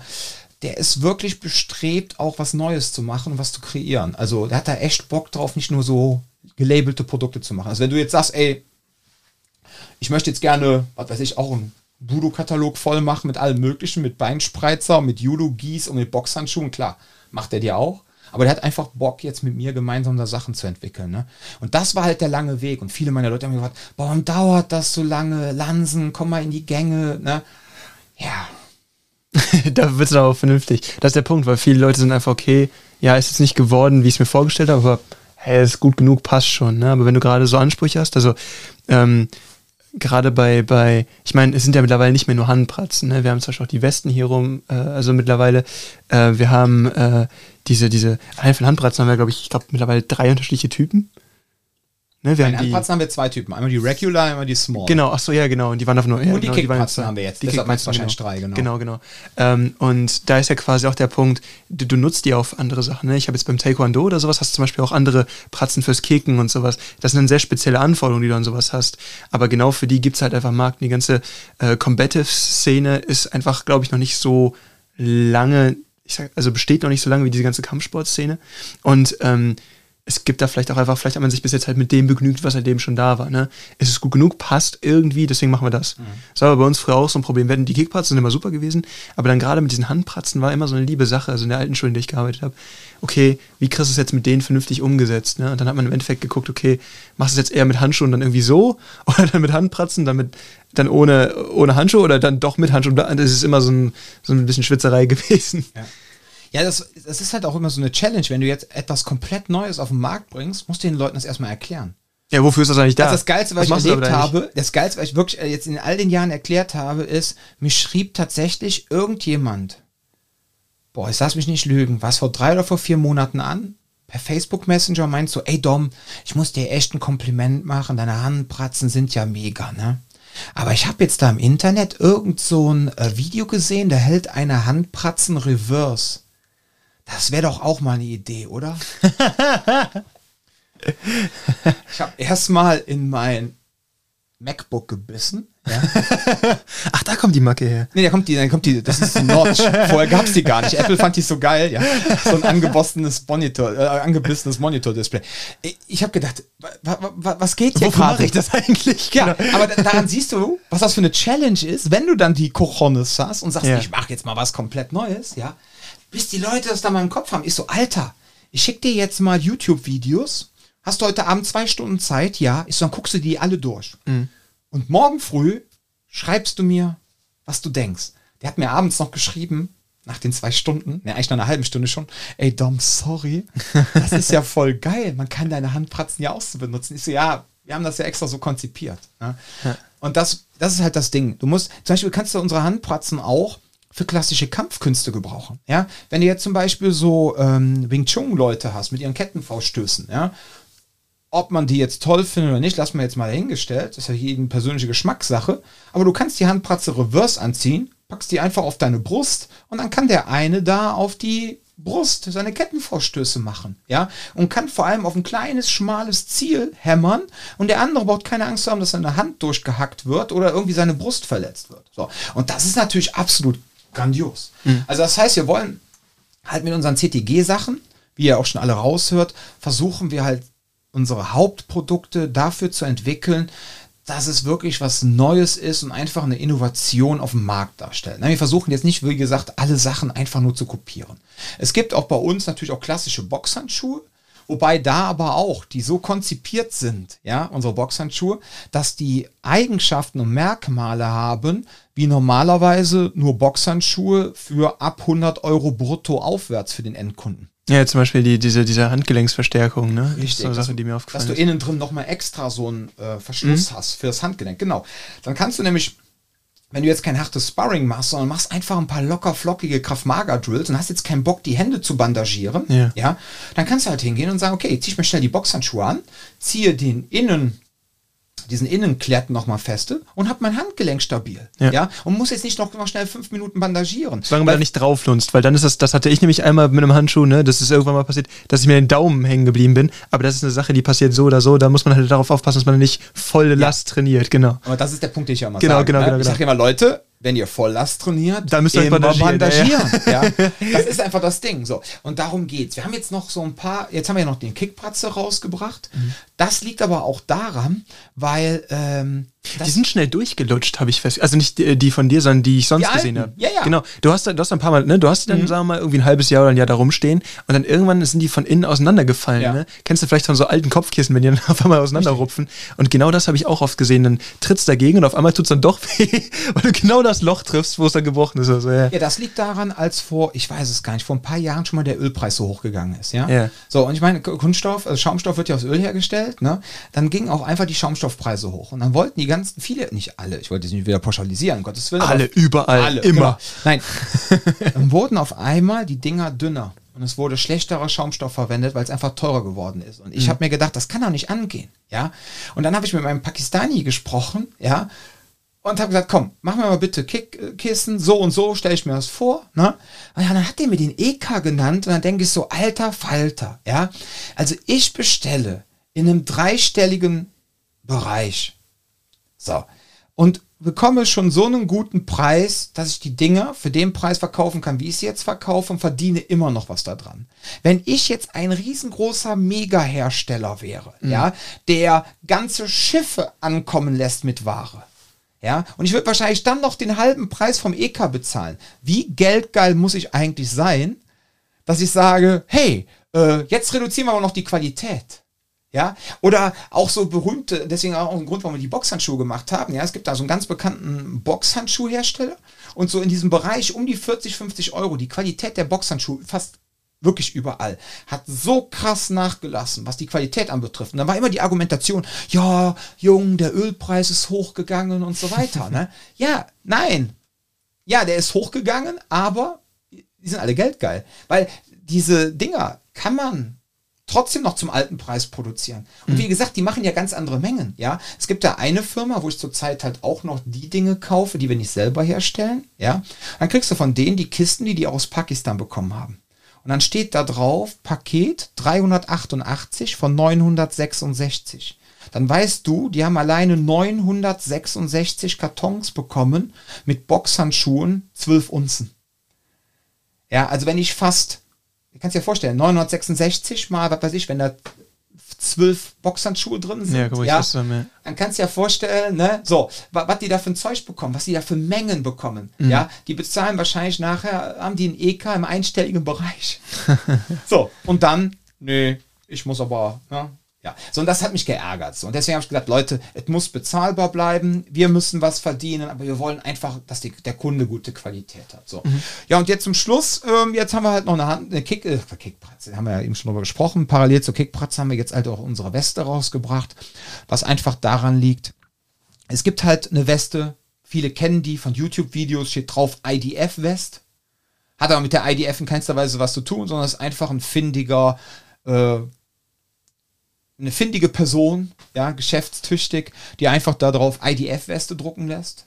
Speaker 1: der ist wirklich bestrebt, auch was Neues zu machen und was zu kreieren. Also der hat da echt Bock drauf, nicht nur so gelabelte Produkte zu machen. Also wenn du jetzt sagst, ey, ich möchte jetzt gerne, was weiß ich, auch einen Budo-Katalog voll machen mit allem Möglichen, mit Beinspreizer, mit Judo-Gieß und mit Boxhandschuhen, klar, macht er dir auch. Aber der hat einfach Bock, jetzt mit mir gemeinsam da Sachen zu entwickeln. Ne? Und das war halt der lange Weg. Und viele meiner Leute haben mir gesagt, warum dauert das so lange? Lansen, komm mal in die Gänge. Ne? Ja.
Speaker 2: da wird es aber vernünftig. Das ist der Punkt, weil viele Leute sind einfach, okay, ja, ist jetzt nicht geworden, wie ich es mir vorgestellt habe, aber hey, ist gut genug, passt schon. Ne? Aber wenn du gerade so Ansprüche hast, also ähm, gerade bei, bei, ich meine, es sind ja mittlerweile nicht mehr nur Handpratzen, ne? wir haben zum Beispiel auch die Westen hier rum, äh, also mittlerweile, äh, wir haben äh, diese, diese, allein von Handbratzen haben wir, glaube ich, ich glaube mittlerweile drei unterschiedliche Typen.
Speaker 1: Ne, wir Bei Handpratzen haben wir zwei Typen. Einmal die Regular, einmal die Small.
Speaker 2: Genau, ach so, ja, genau. Und die waren auf nur. Ja,
Speaker 1: und die
Speaker 2: genau,
Speaker 1: Kickpratzen haben wir jetzt.
Speaker 2: Die
Speaker 1: Deshalb
Speaker 2: meinst du wahrscheinlich genau. drei, genau. Genau, genau. Ähm, und da ist ja quasi auch der Punkt, du, du nutzt die auf andere Sachen. Ne? Ich habe jetzt beim Taekwondo oder sowas, hast du zum Beispiel auch andere Pratzen fürs Kicken und sowas. Das sind dann sehr spezielle Anforderungen, die du an sowas hast. Aber genau für die gibt es halt einfach Marken. Die ganze äh, Combative-Szene ist einfach, glaube ich, noch nicht so lange ich sag, also besteht noch nicht so lange wie diese ganze Kampfsportszene. Und ähm, es gibt da vielleicht auch einfach, vielleicht hat man sich bis jetzt halt mit dem begnügt, was halt eben schon da war. Ne? Es ist gut genug, passt irgendwie, deswegen machen wir das. Mhm. Das war bei uns früher auch so ein Problem. Hatten die Kickpratzen sind immer super gewesen, aber dann gerade mit diesen Handpratzen war immer so eine liebe Sache, also in der alten Schule, in der ich gearbeitet habe. Okay, wie kriegst du es jetzt mit denen vernünftig umgesetzt? Ne? Und dann hat man im Endeffekt geguckt, okay, machst du es jetzt eher mit Handschuhen dann irgendwie so oder dann mit Handpratzen, dann, mit, dann ohne, ohne Handschuhe oder dann doch mit Handschuhen? Das ist immer so ein, so ein bisschen Schwitzerei gewesen.
Speaker 1: Ja. Ja, das, das ist halt auch immer so eine Challenge. Wenn du jetzt etwas komplett Neues auf den Markt bringst, musst du den Leuten das erstmal erklären.
Speaker 2: Ja, wofür ist das eigentlich da?
Speaker 1: Das, das Geilste, was, was ich erlebt habe, das Geilste, was ich wirklich äh, jetzt in all den Jahren erklärt habe, ist, mich schrieb tatsächlich irgendjemand, boah, ich lass mich nicht lügen, was vor drei oder vor vier Monaten an, per Facebook Messenger meint so, ey Dom, ich muss dir echt ein Kompliment machen, deine Handpratzen sind ja mega, ne? Aber ich habe jetzt da im Internet irgend so ein äh, Video gesehen, da hält eine Handpratzen Reverse. Das wäre doch auch mal eine Idee, oder? ich habe erstmal in mein MacBook gebissen. Ja.
Speaker 2: Ach, da kommt die Macke her.
Speaker 1: Nee, da kommt die, da kommt die, das ist ein Notch. Vorher gab es die gar nicht. Apple fand die so geil, ja. So ein angebossenes Monitor, äh, angebissenes Monitor-Display. Ich habe gedacht, was geht hier
Speaker 2: Wofür mache ich das eigentlich?
Speaker 1: Ja, genau. aber daran siehst du, was das für eine Challenge ist, wenn du dann die Cojones hast und sagst, ja. ich mache jetzt mal was komplett Neues, ja bis die Leute das da mal im Kopf haben. Ich so, Alter, ich schick dir jetzt mal YouTube-Videos. Hast du heute Abend zwei Stunden Zeit? Ja. Ich so, dann guckst du die alle durch. Mhm. Und morgen früh schreibst du mir, was du denkst. Der hat mir abends noch geschrieben, nach den zwei Stunden, ne, eigentlich nach einer halben Stunde schon, ey Dom, sorry, das ist ja voll geil. Man kann deine Handpratzen ja auch so benutzen. Ich so, ja, wir haben das ja extra so konzipiert. Ne? Ja. Und das, das ist halt das Ding. Du musst, zum Beispiel kannst du unsere Handpratzen auch für klassische Kampfkünste gebrauchen. Ja, wenn du jetzt zum Beispiel so ähm, Wing Chun Leute hast mit ihren Kettenfauststößen, ja, ob man die jetzt toll findet oder nicht, lassen wir jetzt mal dahingestellt. Das ist ja jedem persönliche Geschmackssache. Aber du kannst die Handpratze reverse anziehen, packst die einfach auf deine Brust und dann kann der eine da auf die Brust seine Kettenvorstöße machen, ja, und kann vor allem auf ein kleines, schmales Ziel hämmern und der andere braucht keine Angst haben, dass seine Hand durchgehackt wird oder irgendwie seine Brust verletzt wird. So. Und das ist natürlich absolut grandios. Mhm. Also das heißt, wir wollen halt mit unseren CTG-Sachen, wie ihr auch schon alle raushört, versuchen wir halt unsere Hauptprodukte dafür zu entwickeln, dass es wirklich was Neues ist und einfach eine Innovation auf dem Markt darstellt. Wir versuchen jetzt nicht, wie gesagt, alle Sachen einfach nur zu kopieren. Es gibt auch bei uns natürlich auch klassische Boxhandschuhe, Wobei da aber auch, die so konzipiert sind, ja, unsere Boxhandschuhe, dass die Eigenschaften und Merkmale haben, wie normalerweise nur Boxhandschuhe für ab 100 Euro brutto aufwärts für den Endkunden.
Speaker 2: Ja, zum Beispiel die, diese, diese Handgelenksverstärkung, ne?
Speaker 1: Richtig. Das ist so eine Sache, die mir aufgefallen Dass du innen drin nochmal extra so einen äh, Verschluss mhm. hast für das Handgelenk. Genau. Dann kannst du nämlich wenn du jetzt kein hartes Sparring machst, sondern machst einfach ein paar locker flockige Kraft-Mager-Drills und hast jetzt keinen Bock, die Hände zu bandagieren, ja. ja, dann kannst du halt hingehen und sagen, okay, zieh ich mir schnell die Boxhandschuhe an, ziehe den Innen diesen Innenklett nochmal feste und habe mein Handgelenk stabil. Ja. ja. Und muss jetzt nicht noch, noch schnell fünf Minuten bandagieren.
Speaker 2: Solange man da nicht drauflunzt, weil dann ist das, das hatte ich nämlich einmal mit einem Handschuh, ne, das ist irgendwann mal passiert, dass ich mir den Daumen hängen geblieben bin. Aber das ist eine Sache, die passiert so oder so. Da muss man halt darauf aufpassen, dass man nicht volle Last ja. trainiert, genau.
Speaker 1: Aber das ist der Punkt, den ich ja immer
Speaker 2: genau,
Speaker 1: sage.
Speaker 2: Genau,
Speaker 1: ne?
Speaker 2: genau,
Speaker 1: ich
Speaker 2: sage
Speaker 1: immer, Leute, wenn ihr Volllast trainiert,
Speaker 2: dann müsst ihr immer bandagieren. bandagieren
Speaker 1: ja. ja. Das ist einfach das Ding. So. Und darum geht's. Wir haben jetzt noch so ein paar, jetzt haben wir ja noch den Kickpratze rausgebracht. Mhm. Das liegt aber auch daran, weil ähm,
Speaker 2: die sind schnell durchgelutscht, habe ich fest. Also nicht die, die, von dir, sondern die ich sonst die gesehen habe.
Speaker 1: Ja, ja.
Speaker 2: Genau. Du hast, du hast ein paar Mal, ne, du hast dann, mhm. sagen wir mal, irgendwie ein halbes Jahr oder ein Jahr da rumstehen und dann irgendwann sind die von innen auseinandergefallen. Ja. Ne? Kennst du vielleicht von so alten Kopfkissen, wenn die dann auf einmal auseinanderrupfen? Und genau das habe ich auch oft gesehen. Dann trittst dagegen und auf einmal tut es dann doch weh, weil du genau das Loch triffst, wo es dann gebrochen ist. Also,
Speaker 1: ja. ja, das liegt daran, als vor, ich weiß es gar nicht, vor ein paar Jahren schon mal der Ölpreis so hochgegangen ist. Ja. ja. So, und ich meine, Kunststoff, also Schaumstoff wird ja aus Öl hergestellt, ne? Dann gingen auch einfach die Schaumstoffpreise hoch. Und dann wollten die ganzen, viele, nicht alle, ich wollte es nicht wieder pauschalisieren, Gottes Willen.
Speaker 2: Alle, überall, alle, immer. Genau.
Speaker 1: Nein, dann wurden auf einmal die Dinger dünner und es wurde schlechterer Schaumstoff verwendet, weil es einfach teurer geworden ist. Und ich mhm. habe mir gedacht, das kann doch nicht angehen, ja. Und dann habe ich mit meinem Pakistani gesprochen, ja, und habe gesagt, komm, mach mir mal bitte Kickkissen, so und so, stelle ich mir das vor. Ne? Und ja, dann hat der mir den EK genannt und dann denke ich so, alter Falter, ja. Also ich bestelle in einem dreistelligen Bereich. So, und bekomme schon so einen guten Preis, dass ich die Dinger für den Preis verkaufen kann, wie ich sie jetzt verkaufe und verdiene immer noch was daran. Wenn ich jetzt ein riesengroßer Mega-Hersteller wäre, mhm. ja, der ganze Schiffe ankommen lässt mit Ware, ja, und ich würde wahrscheinlich dann noch den halben Preis vom EK bezahlen. Wie geldgeil muss ich eigentlich sein, dass ich sage, hey, äh, jetzt reduzieren wir aber noch die Qualität. Ja, oder auch so berühmte, deswegen auch ein Grund, warum wir die Boxhandschuhe gemacht haben. Ja, es gibt da so einen ganz bekannten Boxhandschuhhersteller und so in diesem Bereich um die 40, 50 Euro. Die Qualität der Boxhandschuhe fast wirklich überall, hat so krass nachgelassen, was die Qualität anbetrifft. Und da war immer die Argumentation, ja, Jung, der Ölpreis ist hochgegangen und so weiter. ne? Ja, nein. Ja, der ist hochgegangen, aber die sind alle geldgeil. Weil diese Dinger kann man trotzdem noch zum alten Preis produzieren. Und mhm. wie gesagt, die machen ja ganz andere Mengen. Ja, es gibt da eine Firma, wo ich zurzeit halt auch noch die Dinge kaufe, die wir nicht selber herstellen. Ja, dann kriegst du von denen die Kisten, die die aus Pakistan bekommen haben. Und dann steht da drauf Paket 388 von 966. Dann weißt du, die haben alleine 966 Kartons bekommen mit Boxhandschuhen 12 Unzen. Ja, also wenn ich fast kannst dir vorstellen, 966 mal, was weiß ich, wenn da zwölf Boxhandschuhe drin sind, ja, ja, dann, dann kannst du dir vorstellen, ne, so, was die da für ein Zeug bekommen, was die da für Mengen bekommen, mhm. ja, die bezahlen wahrscheinlich nachher, haben die ein EK im einstelligen Bereich. so, und dann, nee, ich muss aber, ne, ja, so und das hat mich geärgert. So. Und deswegen habe ich gesagt, Leute, es muss bezahlbar bleiben, wir müssen was verdienen, aber wir wollen einfach, dass die, der Kunde gute Qualität hat. So. Mhm. Ja, und jetzt zum Schluss, ähm, jetzt haben wir halt noch eine, Hand, eine Kick, äh, Kickpratze, haben wir ja eben schon drüber gesprochen. Parallel zur Kickpratze haben wir jetzt halt auch unsere Weste rausgebracht, was einfach daran liegt, es gibt halt eine Weste, viele kennen die von YouTube-Videos, steht drauf IDF-West. Hat aber mit der IDF in keinster Weise was zu tun, sondern ist einfach ein findiger, äh, eine findige Person, ja, geschäftstüchtig, die einfach darauf IDF-Weste drucken lässt.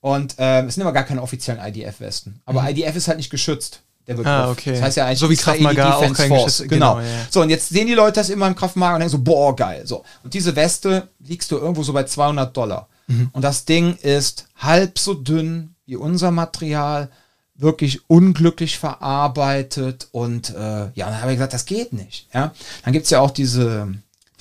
Speaker 1: Und ähm, es sind aber gar keine offiziellen IDF-Westen. Aber mhm. IDF ist halt nicht geschützt. Der Begriff. Ah, okay. Das heißt ja eigentlich
Speaker 2: so wie Krav Maga auch kein Force.
Speaker 1: Genau. genau ja. So, und jetzt sehen die Leute das immer im Krav Maga und denken so, boah, geil. So. Und diese Weste liegst du irgendwo so bei 200 Dollar. Mhm. Und das Ding ist halb so dünn wie unser Material, wirklich unglücklich verarbeitet und äh, ja, dann habe ich gesagt, das geht nicht. Ja, dann gibt es ja auch diese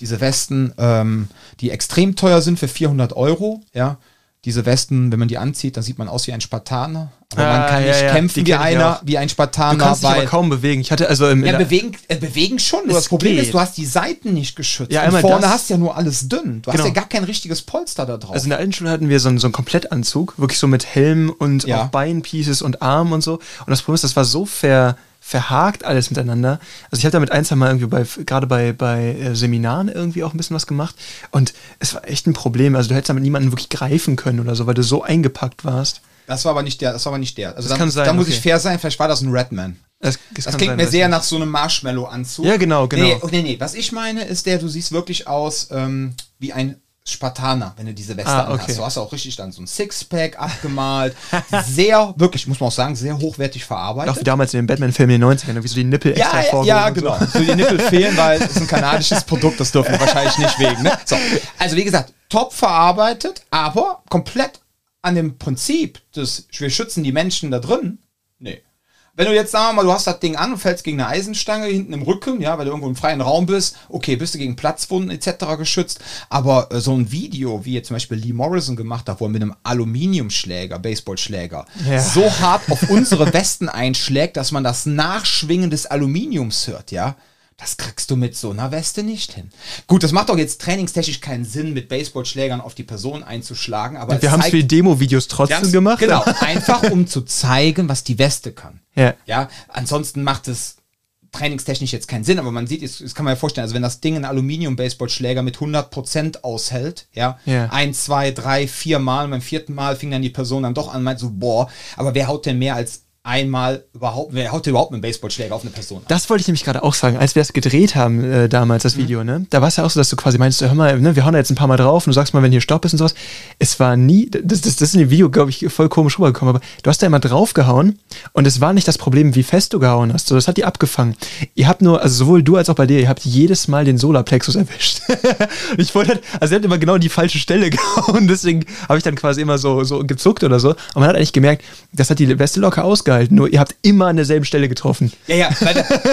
Speaker 1: diese Westen, ähm, die extrem teuer sind für 400 Euro, ja. Diese Westen, wenn man die anzieht, dann sieht man aus wie ein Spartaner. Aber ah, man kann nicht ja, kämpfen wie einer, wie ein Spartaner. Du
Speaker 2: kannst dich aber kaum bewegen. Ich hatte also im,
Speaker 1: ja, bewegen, äh, bewegen schon. Nur das Problem geht. ist, du hast die Seiten nicht geschützt. Ja, und vorne hast du ja nur alles dünn. Du genau. hast ja gar kein richtiges Polster da drauf.
Speaker 2: Also in der alten Schule hatten wir so einen, so einen Komplettanzug, wirklich so mit Helm und ja. auch Beinpieces und Arm und so. Und das Problem ist, das war so ver verhakt alles miteinander. Also ich habe damit ein, zwei Mal irgendwie bei, gerade bei, bei äh, Seminaren irgendwie auch ein bisschen was gemacht und es war echt ein Problem. Also du hättest damit niemanden wirklich greifen können oder so, weil du so eingepackt warst.
Speaker 1: Das war aber nicht der, das war aber nicht der. Also das dann, kann sein, da muss okay. ich fair sein, vielleicht war das ein Redman. Das, das, das klingt sein, mir sehr nach so einem Marshmallow-Anzug.
Speaker 2: Ja, genau, genau.
Speaker 1: Nee, nee, nee, was ich meine ist der, du siehst wirklich aus ähm, wie ein Spartaner, wenn du diese Weste ah, okay. hast. Du hast auch richtig dann so ein Sixpack abgemalt. sehr, wirklich, muss man auch sagen, sehr hochwertig verarbeitet.
Speaker 2: Auch wie damals in dem Batman-Film in den 90ern, wie so die Nippel
Speaker 1: ja, extra vorgehoben. Ja, genau. So. so die Nippel fehlen, weil es ein kanadisches Produkt, das dürfen wir wahrscheinlich nicht wegen. Ne? So. Also wie gesagt, top verarbeitet, aber komplett an dem Prinzip des, wir schützen die Menschen da drin, nee. Wenn du jetzt, sagen wir mal, du hast das Ding an und fällst gegen eine Eisenstange hinten im Rücken, ja, weil du irgendwo im freien Raum bist, okay, bist du gegen Platzwunden etc. geschützt. Aber äh, so ein Video, wie jetzt zum Beispiel Lee Morrison gemacht hat, wo er mit einem Aluminiumschläger, Baseballschläger, ja. so hart auf unsere Westen einschlägt, dass man das Nachschwingen des Aluminiums hört, ja. Das kriegst du mit so einer Weste nicht hin. Gut, das macht doch jetzt trainingstechnisch keinen Sinn, mit Baseballschlägern auf die Person einzuschlagen, aber
Speaker 2: wir haben es für die Demo-Videos trotzdem gemacht.
Speaker 1: Genau, einfach um zu zeigen, was die Weste kann. Ja. Ja, ansonsten macht es trainingstechnisch jetzt keinen Sinn, aber man sieht, das kann man ja vorstellen, also wenn das Ding ein Aluminium-Baseballschläger mit 100% aushält, ja, ja, ein, zwei, drei, vier Mal, beim vierten Mal fing dann die Person dann doch an, meint so, boah, aber wer haut denn mehr als einmal überhaupt, wer haut überhaupt mit einem Baseballschläger auf eine Person?
Speaker 2: Das wollte ich nämlich gerade auch sagen, als wir es gedreht haben äh, damals,
Speaker 1: Mhm.
Speaker 2: das Video, ne? Da war es ja auch so, dass du quasi meinst, hör mal, ne, wir hauen da jetzt ein paar Mal drauf und du sagst mal, wenn hier Stopp ist und sowas. Es war nie, das, das, das ist in dem Video, glaube ich, voll komisch rübergekommen, aber du hast da immer draufgehauen und es war nicht das Problem, wie fest du gehauen hast. So, das hat die abgefangen. Ihr habt nur, also sowohl du als auch bei dir, ihr habt jedes Mal den Solarplexus erwischt. ich wollte halt, also ihr habt immer genau die falsche Stelle gehauen, deswegen habe ich dann quasi immer so, so gezuckt oder so. Und man hat eigentlich gemerkt, das hat die Weste locker ausgehalten, nur ihr habt immer an derselben Stelle getroffen.
Speaker 1: Ja, ja,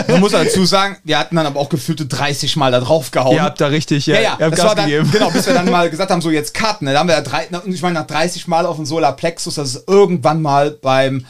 Speaker 1: man muss dazu sagen, wir hatten dann aber auch gefühlte 30 Mal da drauf gehauen.
Speaker 2: Ihr habt da richtig, ja,
Speaker 1: Ja, ja,
Speaker 2: ihr habt Gas
Speaker 1: dann,
Speaker 2: gegeben.
Speaker 1: genau, bis wir dann mal gesagt haben, so jetzt Karten. Ne? Da haben wir ja drei, ich meine, nach 30 Mal auf dem Solarplexus, dass es irgendwann mal beim,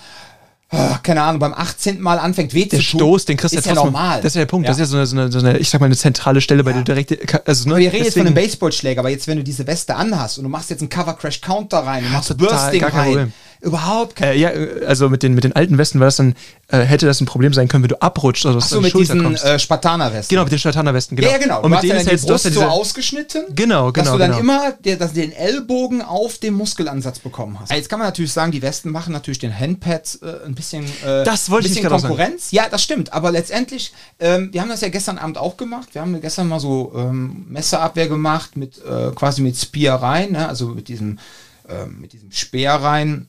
Speaker 1: ah, keine Ahnung, beim 18. Mal anfängt weh
Speaker 2: Der
Speaker 1: zu tun.
Speaker 2: Stoß, den kriegst du ja trotzdem.
Speaker 1: normal.
Speaker 2: Das ist ja der Punkt.
Speaker 1: Ja.
Speaker 2: Das ist ja so eine, so eine, so eine, ich sag mal, eine zentrale Stelle, bei
Speaker 1: Ja.
Speaker 2: der du direkt. Also, ne,
Speaker 1: Aber wir reden jetzt von einem Baseballschläger, aber jetzt, wenn du diese Weste anhast und du machst jetzt einen Cover Crash Counter rein, du machst
Speaker 2: total,
Speaker 1: Bursting rein,
Speaker 2: Problem.
Speaker 1: Überhaupt kein
Speaker 2: Äh, ja, äh, also mit den, mit den alten Westen war das dann, äh, hätte das ein Problem sein können, wenn du abrutscht oder
Speaker 1: Ach so, mit diesen äh, Spartaner-Westen.
Speaker 2: Genau, mit den Spartaner-Westen, genau.
Speaker 1: Ja, ja, genau.
Speaker 2: Und
Speaker 1: du
Speaker 2: mit denen
Speaker 1: dann
Speaker 2: ist jetzt, ja
Speaker 1: so
Speaker 2: diese,
Speaker 1: ausgeschnitten.
Speaker 2: Genau,
Speaker 1: Dass
Speaker 2: genau,
Speaker 1: du dann
Speaker 2: genau.
Speaker 1: immer der, dass den Ellbogen auf dem Muskelansatz bekommen hast. Jetzt kann man natürlich sagen, die Westen machen natürlich den Handpads äh, ein bisschen, äh,
Speaker 2: Das wollte ich
Speaker 1: bisschen
Speaker 2: gerade auch sagen.
Speaker 1: Konkurrenz. Ja, das stimmt. Aber letztendlich, ähm, wir haben das ja gestern Abend auch gemacht. Wir haben gestern mal so ähm, Messerabwehr gemacht mit äh, quasi mit Spear rein, ne? also mit diesem, ähm, mit diesem Speer rein.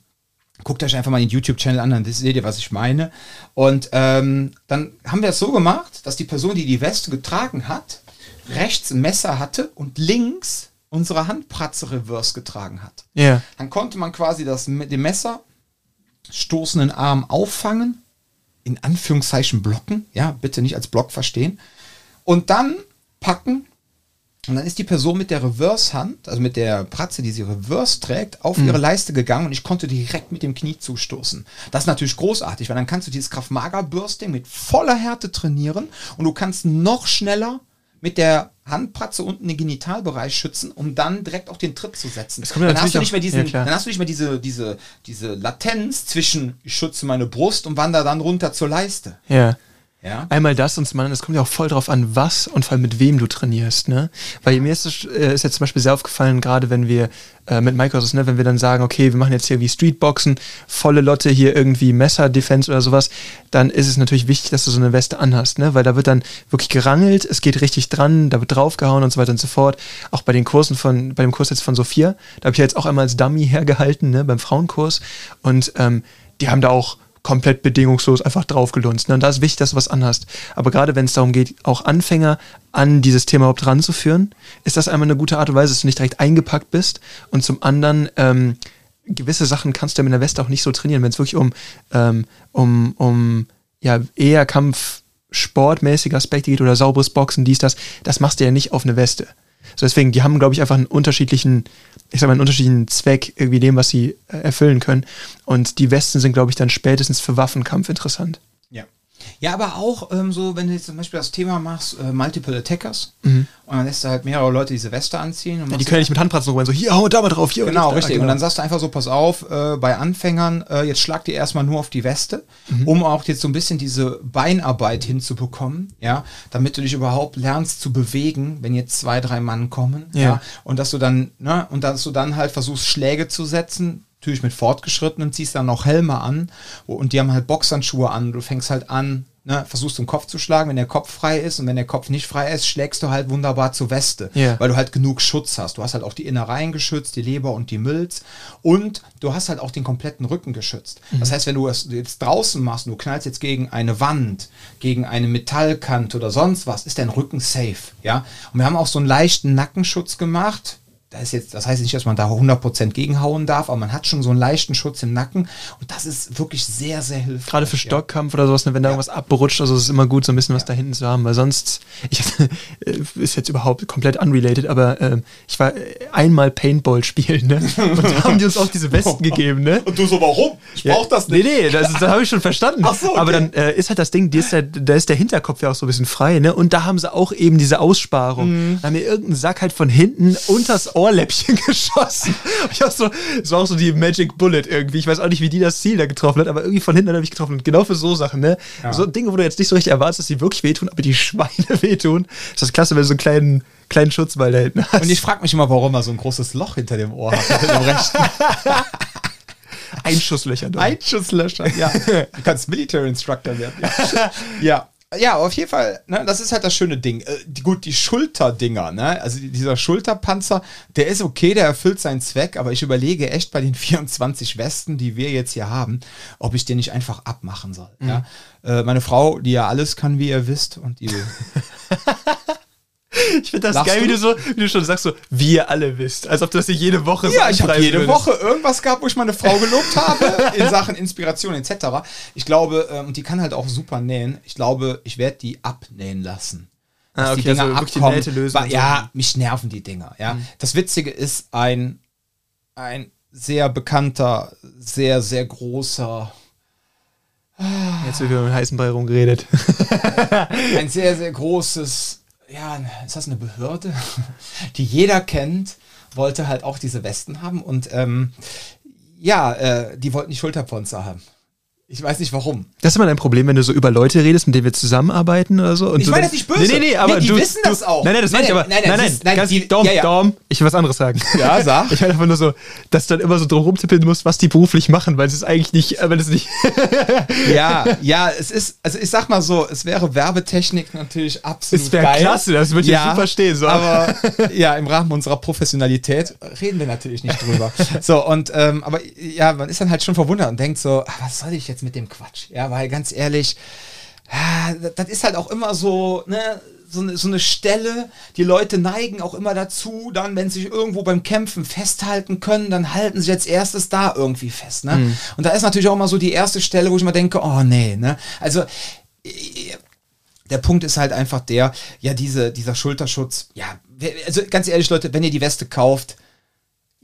Speaker 1: Guckt euch einfach mal den YouTube-Channel an, dann seht ihr, was ich meine. Und ähm, dann haben wir es so gemacht, dass die Person, die die Weste getragen hat, rechts ein Messer hatte und links unsere Handpratze reverse getragen hat.
Speaker 2: Ja.
Speaker 1: Dann konnte man quasi das mit dem Messer stoßenden Arm auffangen, in Anführungszeichen blocken, ja, bitte nicht als Block verstehen, und dann packen. Und dann ist die Person mit der Reverse-Hand, also mit der Pratze, die sie reverse trägt, auf ihre Leiste gegangen und ich konnte direkt mit dem Knie zustoßen. Das ist natürlich großartig, weil dann kannst du dieses Kraft-Mager-Bursting mit voller Härte trainieren und du kannst noch schneller mit der Handpratze unten den Genitalbereich schützen, um dann direkt auch den Tritt zu setzen. dann hast du
Speaker 2: natürlich
Speaker 1: nicht mehr
Speaker 2: auch-
Speaker 1: diesen,
Speaker 2: ja,
Speaker 1: dann hast du nicht mehr diese, diese, diese Latenz zwischen ich schütze meine Brust und wandere dann runter zur Leiste.
Speaker 2: Ja.
Speaker 1: Ja.
Speaker 2: Einmal das und zum anderen, es kommt ja auch voll drauf an, was und vor allem mit wem du trainierst, ne? Weil mir ist äh, ist jetzt zum Beispiel sehr aufgefallen, gerade wenn wir äh, mit Microsoft, ne, wenn wir dann sagen, okay, wir machen jetzt hier wie Streetboxen, volle Lotte hier irgendwie Messer-Defense oder sowas, dann ist es natürlich wichtig, dass du so eine Weste anhast, ne? Weil da wird dann wirklich gerangelt, es geht richtig dran, da wird draufgehauen und so weiter und so fort. Auch bei den Kursen von, bei dem Kurs jetzt von Sophia, da habe ich ja jetzt auch einmal als Dummy hergehalten, ne, beim Frauenkurs. Und ähm, die haben da auch komplett bedingungslos einfach draufgelunzt. Ne? Und da ist wichtig, dass du was anhast. Aber gerade wenn es darum geht, auch Anfänger an dieses Thema überhaupt ranzuführen, ist das einmal eine gute Art und Weise, dass du nicht direkt eingepackt bist. Und zum anderen, ähm, gewisse Sachen kannst du ja mit der Weste auch nicht so trainieren, wenn es wirklich um, ähm, um, um ja, eher Kampfsportmäßige Aspekte geht oder sauberes Boxen, dies, das, das machst du ja nicht auf eine Weste. So deswegen, die haben, glaube ich, einfach einen unterschiedlichen, ich sag mal, einen unterschiedlichen Zweck, irgendwie dem, was sie äh, erfüllen können. Und die Westen sind, glaube ich, dann spätestens für Waffenkampf interessant.
Speaker 1: Ja. Ja, aber auch ähm, so, wenn du jetzt zum Beispiel das Thema machst, äh, Multiple Attackers,
Speaker 2: Mhm.
Speaker 1: und dann lässt du halt mehrere Leute diese Weste anziehen. Und
Speaker 2: Ja, die können nicht mit Handpratzen rumrennen, so hier, hau da mal drauf, hier.
Speaker 1: Genau,
Speaker 2: da,
Speaker 1: richtig.
Speaker 2: genau.
Speaker 1: Und dann sagst du einfach so, pass auf, äh, bei Anfängern, äh, jetzt schlag dir erstmal nur auf die Weste,
Speaker 2: Mhm.
Speaker 1: um auch jetzt so ein bisschen diese Beinarbeit hinzubekommen, ja, damit du dich überhaupt lernst zu bewegen, wenn jetzt zwei, drei Mann kommen, ja,
Speaker 2: Ja.
Speaker 1: und dass du dann, ne, und dass du dann halt versuchst, Schläge zu setzen, natürlich mit Fortgeschrittenen, ziehst dann noch Helme an und die haben halt Boxhandschuhe an, du fängst halt an, ne, versuchst den Kopf zu schlagen, wenn der Kopf frei ist und wenn der Kopf nicht frei ist, schlägst du halt wunderbar zur Weste,
Speaker 2: Ja.
Speaker 1: weil du halt genug Schutz hast. Du hast halt auch die Innereien geschützt, die Leber und die Milz und du hast halt auch den kompletten Rücken geschützt. Das heißt, wenn du es jetzt draußen machst und du knallst jetzt gegen eine Wand, gegen eine Metallkante oder sonst was, ist dein Rücken safe, ja? Und wir haben auch so einen leichten Nackenschutz gemacht. Da ist jetzt, das heißt nicht, dass man da 100% gegenhauen darf, aber man hat schon so einen leichten Schutz im Nacken und das ist wirklich sehr, sehr hilfreich.
Speaker 2: Gerade für
Speaker 1: ja.
Speaker 2: Stockkampf oder sowas, ne, wenn da irgendwas abrutscht, also es ist immer gut, so ein bisschen was da hinten zu haben, weil sonst, ich äh, ist jetzt überhaupt komplett unrelated, aber ähm, ich war äh, einmal Paintball spielen, ne? Und da haben die uns auch diese Westen gegeben, ne?
Speaker 1: Und du so, warum? Ich
Speaker 2: Ja, Nee, nee, das, das habe ich schon verstanden.
Speaker 1: Ach so, okay.
Speaker 2: Aber dann äh, ist halt das Ding, ist der, da ist der Hinterkopf ja auch so ein bisschen frei, ne? Und da haben sie auch eben diese Aussparung.
Speaker 1: Mhm.
Speaker 2: Da haben mir irgendein Sack halt von hinten unters Ohrläppchen geschossen. Ich so, das war auch so die Magic Bullet irgendwie. Ich weiß auch nicht, wie die das Ziel da getroffen hat, aber irgendwie von hinten habe ich getroffen. Und genau für so Sachen, ne?
Speaker 1: Ja.
Speaker 2: So Dinge, wo du jetzt nicht so richtig erwartest, dass die wirklich wehtun, aber die Schweine wehtun. Ist das klasse, wenn du so einen kleinen, kleinen Schutzball da hinten hast.
Speaker 1: Und ich frage mich immer, warum er so ein großes Loch hinter dem Ohr hat, hinter dem rechten.
Speaker 2: Einschusslöcher. Doch.
Speaker 1: Einschusslöcher, ja. Du kannst Military Instructor werden. Ja. ja. Ja, auf jeden Fall, ne, das ist halt das schöne Ding. Äh, die, gut, die Schulterdinger, ne? Also dieser Schulterpanzer, der ist okay, der erfüllt seinen Zweck, aber ich überlege echt bei den 24 Westen, die wir jetzt hier haben, ob ich den nicht einfach abmachen soll. Mhm. Ja? Äh, meine Frau, die ja alles kann, wie ihr wisst, und die
Speaker 2: Ich finde das Lachst geil, wie du so, wie du schon sagst, so, wie ihr alle wisst. Als ob du das nicht jede Woche
Speaker 1: so Ja, ich habe jede würdest. Woche irgendwas gehabt, wo ich meine Frau gelobt habe, in Sachen Inspiration etc. Ich glaube, ähm, und die kann halt auch super nähen. Ich glaube, ich werde die abnähen lassen.
Speaker 2: Ah, okay, die Dinger also abkommen. Die lösen
Speaker 1: ja, so. mich nerven die Dinger. Ja. Mhm. Das Witzige ist, ein, ein sehr bekannter, sehr, sehr großer
Speaker 2: Jetzt wird über den heißen Brei rumgeredet.
Speaker 1: ein sehr, sehr großes ja, ist das eine Behörde, die jeder kennt, wollte halt auch diese Westen haben und ähm, ja, äh, die wollten die Schulterpanzer haben. Ich weiß nicht warum.
Speaker 2: Das ist immer dein Problem, wenn du so über Leute redest, mit denen wir zusammenarbeiten oder so.
Speaker 1: Ich meine das nicht böse. Nee,
Speaker 2: nee, nee, aber
Speaker 1: nee, die
Speaker 2: du,
Speaker 1: wissen
Speaker 2: du,
Speaker 1: das auch.
Speaker 2: Nein, nein, das meine ich aber. Nein, nein, nein, nein, ganz, die, Dom, ja, ja. Dom, ich will was anderes sagen.
Speaker 1: Ja, sag.
Speaker 2: Ich meine einfach nur so, dass du dann immer so drum rumtippeln musst, was die beruflich machen, weil es ist eigentlich nicht, äh, wenn es nicht.
Speaker 1: ja, ja, es ist, also ich sag mal so, es wäre Werbetechnik natürlich absolut
Speaker 2: Es wäre klasse, das würde ich ja, super stehen. So.
Speaker 1: Aber ja, im Rahmen unserer Professionalität reden wir natürlich nicht drüber. so, und, ähm, aber ja, man ist dann halt schon verwundert und denkt so, ach, was soll ich jetzt mit dem Quatsch? Ja, ja, weil ganz ehrlich, das ist halt auch immer so, ne, so eine, so eine Stelle, die Leute neigen auch immer dazu, dann, wenn sie sich irgendwo beim Kämpfen festhalten können, dann halten sie als erstes da irgendwie fest. Ne? Mhm. Und da ist natürlich auch immer so die erste Stelle, wo ich mal denke, oh nee, ne? Also der Punkt ist halt einfach der, ja, diese, dieser Schulterschutz, ja, also ganz ehrlich, Leute, wenn ihr die Weste kauft,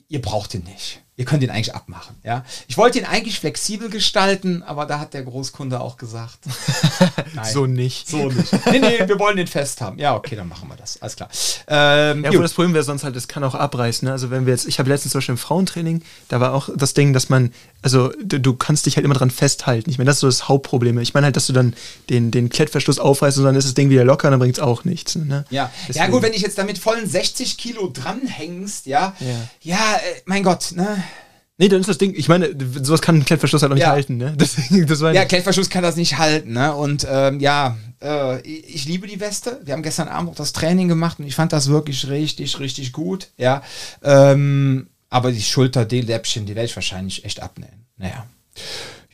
Speaker 1: ihr braucht ihn nicht ihr könnt ihn eigentlich abmachen. Ja? Ich wollte ihn eigentlich flexibel gestalten, aber da hat der Großkunde auch gesagt.
Speaker 2: Nein, so nicht.
Speaker 1: So nicht. Nee, nee, wir wollen den fest haben. Ja, okay, dann machen wir das. Alles klar.
Speaker 2: Ähm, ja, wo das Problem wäre sonst halt, es kann auch abreißen. Ne? Also wenn wir jetzt, ich habe letztens zum Beispiel im Frauentraining, da war auch das Ding, dass man, also du, du kannst dich halt immer dran festhalten. Ich meine, das ist so das Hauptproblem. Ich meine halt, dass du dann den, den Klettverschluss aufreißt und dann ist das Ding wieder locker und dann bringt es auch nichts. Ne?
Speaker 1: Ja. ja, gut, wenn ich jetzt damit vollen 60 Kilo dranhängst, ja, ja, ja äh, mein Gott, ne?
Speaker 2: Nee, dann ist das Ding, ich meine, sowas kann ein Klettverschluss halt auch nicht ja. halten, ne?
Speaker 1: Deswegen, das ja, Klettverschluss kann das nicht halten, ne? Und ähm, ja, äh, ich liebe die Weste. Wir haben gestern Abend auch das Training gemacht und ich fand das wirklich richtig, richtig gut, ja. Ähm, aber die Schulter, die Läppchen, die werde ich wahrscheinlich echt abnehmen. Naja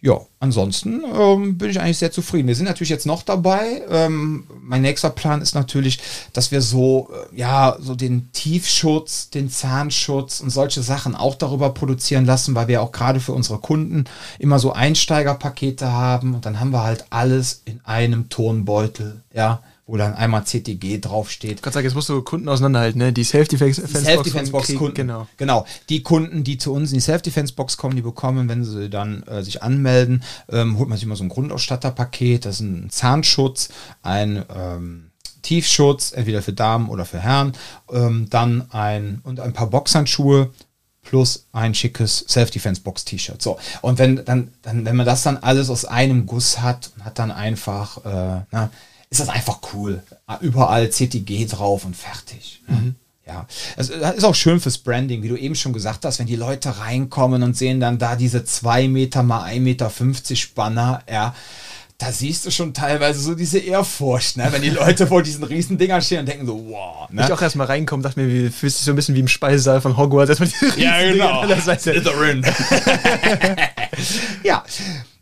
Speaker 1: ja, ansonsten ähm, bin ich eigentlich sehr zufrieden. Wir sind natürlich jetzt noch dabei. Ähm, mein nächster Plan ist natürlich, dass wir so, äh, ja, so den Tiefschutz, den Zahnschutz und solche Sachen auch darüber produzieren lassen, weil wir auch gerade für unsere Kunden immer so Einsteigerpakete haben und dann haben wir halt alles in einem Turnbeutel, ja wo dann einmal CTG draufsteht.
Speaker 2: Ich kann sagen, jetzt musst du Kunden auseinanderhalten, ne? Die Self-Defense-Box
Speaker 1: Self Box Kunden. Genau. genau. Die Kunden, die zu uns in die Self-Defense-Box kommen, die bekommen, wenn sie dann äh, sich anmelden, ähm, holt man sich immer so ein Grundausstatterpaket. Das ist ein Zahnschutz, ein ähm, Tiefschutz, entweder für Damen oder für Herren, ähm, dann ein und ein paar Boxhandschuhe plus ein schickes Self-Defense-Box-T-Shirt. So, und wenn dann, dann, wenn man das dann alles aus einem Guss hat, hat dann einfach, äh, na, ist das einfach cool. Überall CTG drauf und fertig. Mhm. Ja, es ist auch schön fürs Branding, wie du eben schon gesagt hast, wenn die Leute reinkommen und sehen dann da diese 2 Meter mal 1,50 Meter Spanner, ja, da siehst du schon teilweise so diese Ehrfurcht, ne? wenn die Leute vor diesen riesen Dingern stehen und denken so, wow.
Speaker 2: Ne? Ich auch erstmal reinkommen, dachte mir, wie fühlst dich so ein bisschen wie im Speisesaal von Hogwarts, erstmal
Speaker 1: diese riesen ja, genau. Dinger an der Seite. ja,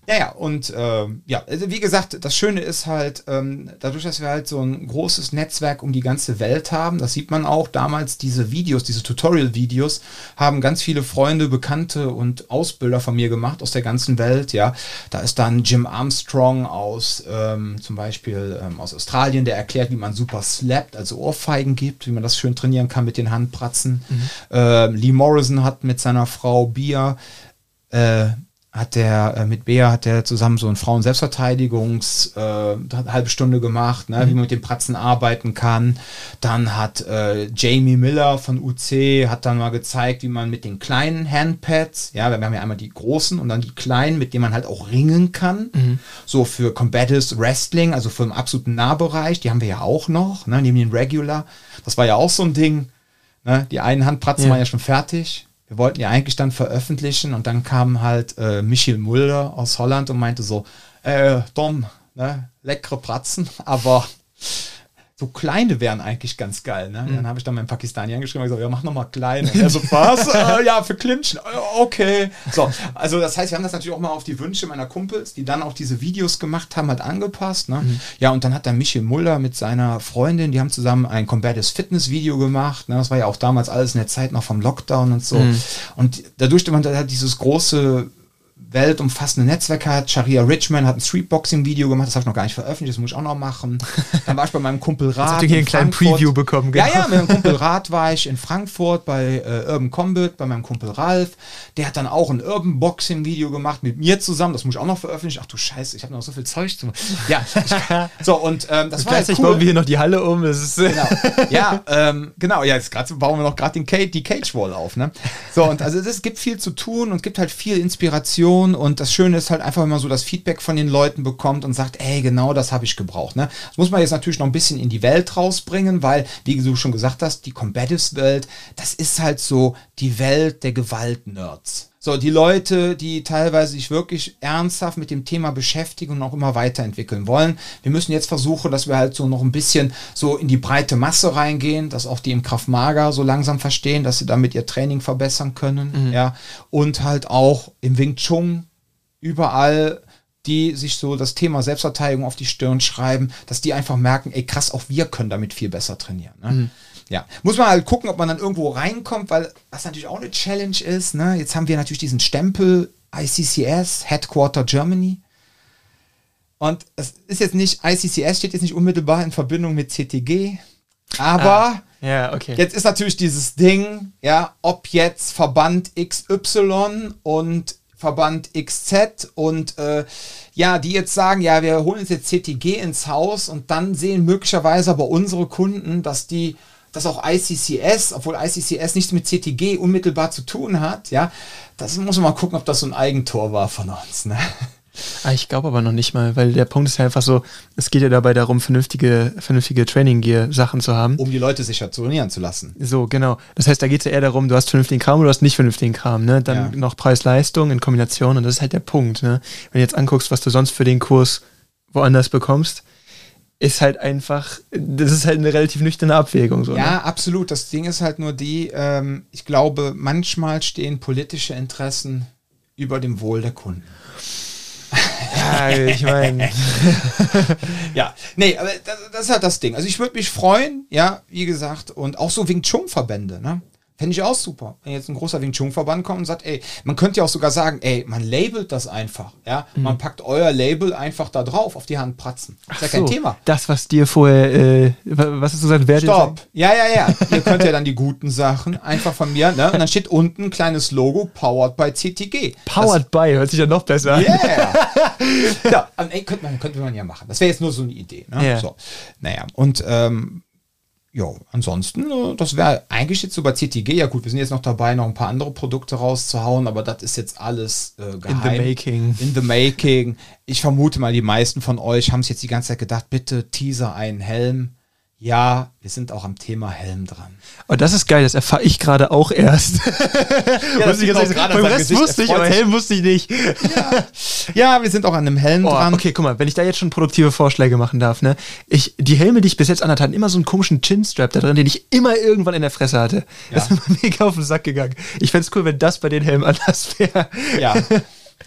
Speaker 1: ja, ja, und ähm, ja, also wie gesagt, das Schöne ist halt, ähm, dadurch, dass wir halt so ein großes Netzwerk um die ganze Welt haben, das sieht man auch damals, diese Videos, diese Tutorial-Videos, haben ganz viele Freunde, Bekannte und Ausbilder von mir gemacht aus der ganzen Welt, ja. Da ist dann Jim Armstrong aus ähm, zum Beispiel ähm, aus Australien, der erklärt, wie man super slappt, also Ohrfeigen gibt, wie man das schön trainieren kann mit den Handpratzen. Mhm. Ähm, Lee Morrison hat mit seiner Frau Bia äh, hat der äh, mit Bea hat der zusammen so ein Frauen-Selbstverteidigungs äh, halbe Stunde gemacht, ne, mhm. wie man mit den Pratzen arbeiten kann. Dann hat äh, Jamie Miller von UC hat dann mal gezeigt, wie man mit den kleinen Handpads, ja, wir haben ja einmal die großen und dann die kleinen, mit denen man halt auch ringen kann. Mhm. So für Combatives Wrestling, also für den absoluten Nahbereich, die haben wir ja auch noch, ne, neben den Regular. Das war ja auch so ein Ding. Ne? Die einen Handpratzen ja. waren ja schon fertig wir wollten ja eigentlich dann veröffentlichen und dann kam halt äh, Michiel Mulder aus Holland und meinte so, äh, Dom, ne, leckere Pratzen, aber so kleine wären eigentlich ganz geil. Ne? Mhm. Dann habe ich dann meinen Pakistani angeschrieben und gesagt, ja, mach noch mal kleine. er so, was? äh, ja, für Clinchen. Äh, okay. So, also das heißt, wir haben das natürlich auch mal auf die Wünsche meiner Kumpels, die dann auch diese Videos gemacht haben, halt angepasst. Ne? Mhm. Ja, und dann hat dann Michael Muller mit seiner Freundin, die haben zusammen ein Combative Fitness Video gemacht. Ne? Das war ja auch damals alles in der Zeit noch vom Lockdown und so. Mhm. Und dadurch, dass man da dieses große weltumfassende Netzwerk hat. Sharia Richman hat ein Streetboxing-Video gemacht, das habe ich noch gar nicht veröffentlicht, das muss ich auch noch machen. Dann war ich bei meinem Kumpel Rat.
Speaker 2: Hast du hier einen kleinen Preview bekommen,
Speaker 1: genau. Ja, ja, mit meinem Kumpel Rat war ich in Frankfurt bei äh, Urban Combat, bei meinem Kumpel Ralf. Der hat dann auch ein Urban Boxing-Video gemacht mit mir zusammen, das muss ich auch noch veröffentlichen. Ach du Scheiße, ich habe noch so viel Zeug zu machen. Ja, ich, so und ähm, das war
Speaker 2: halt cool. bauen wir hier noch die Halle um.
Speaker 1: Genau. Ja, ähm, genau, ja, jetzt grad, bauen wir noch gerade die Cage Wall auf. Ne? So, und also es gibt viel zu tun und gibt halt viel Inspiration Informationen und das Schöne ist halt einfach, wenn man so das Feedback von den Leuten bekommt und sagt, ey, genau das habe ich gebraucht. Ne? Das muss man jetzt natürlich noch ein bisschen in die Welt rausbringen, weil, wie du schon gesagt hast, die Combatives-Welt, das ist halt so die Welt der Gewalt-Nerds. So, die Leute, die teilweise sich wirklich ernsthaft mit dem Thema beschäftigen und auch immer weiterentwickeln wollen. Wir müssen jetzt versuchen, dass wir halt so noch ein bisschen so in die breite Masse reingehen, dass auch die im Kraftmager so langsam verstehen, dass sie damit ihr Training verbessern können. Mhm. Ja, und halt auch im Wing Chun überall die sich so das Thema Selbstverteidigung auf die Stirn schreiben, dass die einfach merken, ey krass, auch wir können damit viel besser trainieren. Ne? Mhm. Ja, muss man halt gucken, ob man dann irgendwo reinkommt, weil was natürlich auch eine Challenge ist. Ne? Jetzt haben wir natürlich diesen Stempel ICCS, Headquarter Germany. Und es ist jetzt nicht, ICCS steht jetzt nicht unmittelbar in Verbindung mit CTG, aber
Speaker 2: ah, ja, okay.
Speaker 1: jetzt ist natürlich dieses Ding, ja, ob jetzt Verband XY und Verband XZ und äh, ja, die jetzt sagen, ja, wir holen uns jetzt CTG ins Haus und dann sehen möglicherweise aber unsere Kunden, dass die dass auch ICCS, obwohl ICCS nichts mit CTG unmittelbar zu tun hat, ja, das muss man mal gucken, ob das so ein Eigentor war von uns. Ne?
Speaker 2: Ah, ich glaube aber noch nicht mal, weil der Punkt ist ja einfach so, es geht ja dabei darum, vernünftige, vernünftige Training-Gear-Sachen zu haben.
Speaker 1: Um die Leute sicher trainieren zu lassen.
Speaker 2: So, genau. Das heißt, da geht es ja eher darum, du hast vernünftigen Kram oder du hast nicht vernünftigen Kram. Ne? Dann ja. noch Preis-Leistung in Kombination und das ist halt der Punkt. Ne? Wenn du jetzt anguckst, was du sonst für den Kurs woanders bekommst, ist halt einfach, das ist halt eine relativ nüchterne Abwägung. So,
Speaker 1: ja, ne? absolut. Das Ding ist halt nur die, ähm, ich glaube, manchmal stehen politische Interessen über dem Wohl der Kunden.
Speaker 2: Ja, ich meine.
Speaker 1: ja, nee, aber das, das, ist halt das Ding. Also ich würde mich freuen, ja, wie gesagt, und auch so Wing Chun-Verbände, ne? Fände ich auch super, wenn jetzt ein großer Wing Chun Verband kommt und sagt, ey, man könnte ja auch sogar sagen, ey, man labelt das einfach, ja, mhm. man packt euer Label einfach da drauf auf die Handpratzen. Ist ja kein so, Thema.
Speaker 2: Das, was dir vorher, äh, was ist so sein Wert?
Speaker 1: Stopp. Ja, ja, ja. Ihr könnt ja dann die guten Sachen einfach von mir, ne, und dann steht unten ein kleines Logo, powered by CTG.
Speaker 2: Powered das, by, hört sich ja noch besser an. Yeah.
Speaker 1: ja, ey, könnte man, könnte man ja machen. Das wäre jetzt nur so eine Idee, ne? Yeah. So. Naja, und, ähm, ja, ansonsten, äh, das wäre eigentlich jetzt so bei CTG. Ja, gut, wir sind jetzt noch dabei, noch ein paar andere Produkte rauszuhauen, aber das ist jetzt alles äh, geheim.
Speaker 2: In the making.
Speaker 1: In the making. Ich vermute mal, die meisten von euch haben es jetzt die ganze Zeit gedacht, bitte Teaser einen Helm. Ja, wir sind auch am Thema Helm dran.
Speaker 2: Oh, das ist geil, das erfahre ich gerade auch erst. ja, das ich jetzt Beim Rest Gesicht, wusste ich, aber Helm wusste ich nicht.
Speaker 1: Ja. ja. wir sind auch an einem Helm oh, dran.
Speaker 2: Okay, guck mal, wenn ich da jetzt schon produktive Vorschläge machen darf, ne? Ich, die Helme, die ich bis jetzt anhatte, hatten immer so einen komischen Chinstrap da drin, den ich immer irgendwann in der Fresse hatte. Ja. Das ist mir mega auf den Sack gegangen. Ich fände es cool, wenn das bei den Helmen anders wäre.
Speaker 1: Ja.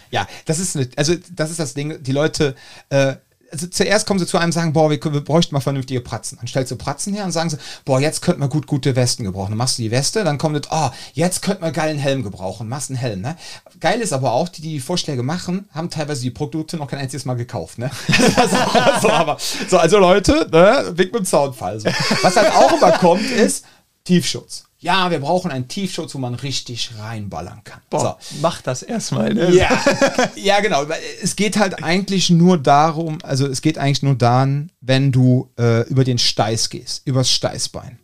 Speaker 1: Ja, das ist, eine, also das ist das Ding. Die Leute, äh, also zuerst kommen sie zu einem und sagen, boah, wir, wir bräuchten mal vernünftige Pratzen. Dann stellst du Pratzen her und sagen sie, boah, jetzt könnten wir gut gute Westen gebrauchen. Dann machst du die Weste, dann kommt, oh, jetzt könnten wir geilen Helm gebrauchen. Machst einen Helm, ne? Geil ist aber auch, die, die Vorschläge machen, haben teilweise die Produkte noch kein einziges Mal gekauft, ne? so, aber, so, also Leute, ne? Wink mit dem Soundfall. So. Was halt auch immer kommt, ist Tiefschutz ja, wir brauchen einen Tiefschutz, wo man richtig reinballern kann.
Speaker 2: Boah, so. mach das erstmal. Ne?
Speaker 1: Ja, ja, genau. Es geht halt eigentlich nur darum, also es geht eigentlich nur dann, wenn du äh, über den Steiß gehst, übers Steißbein.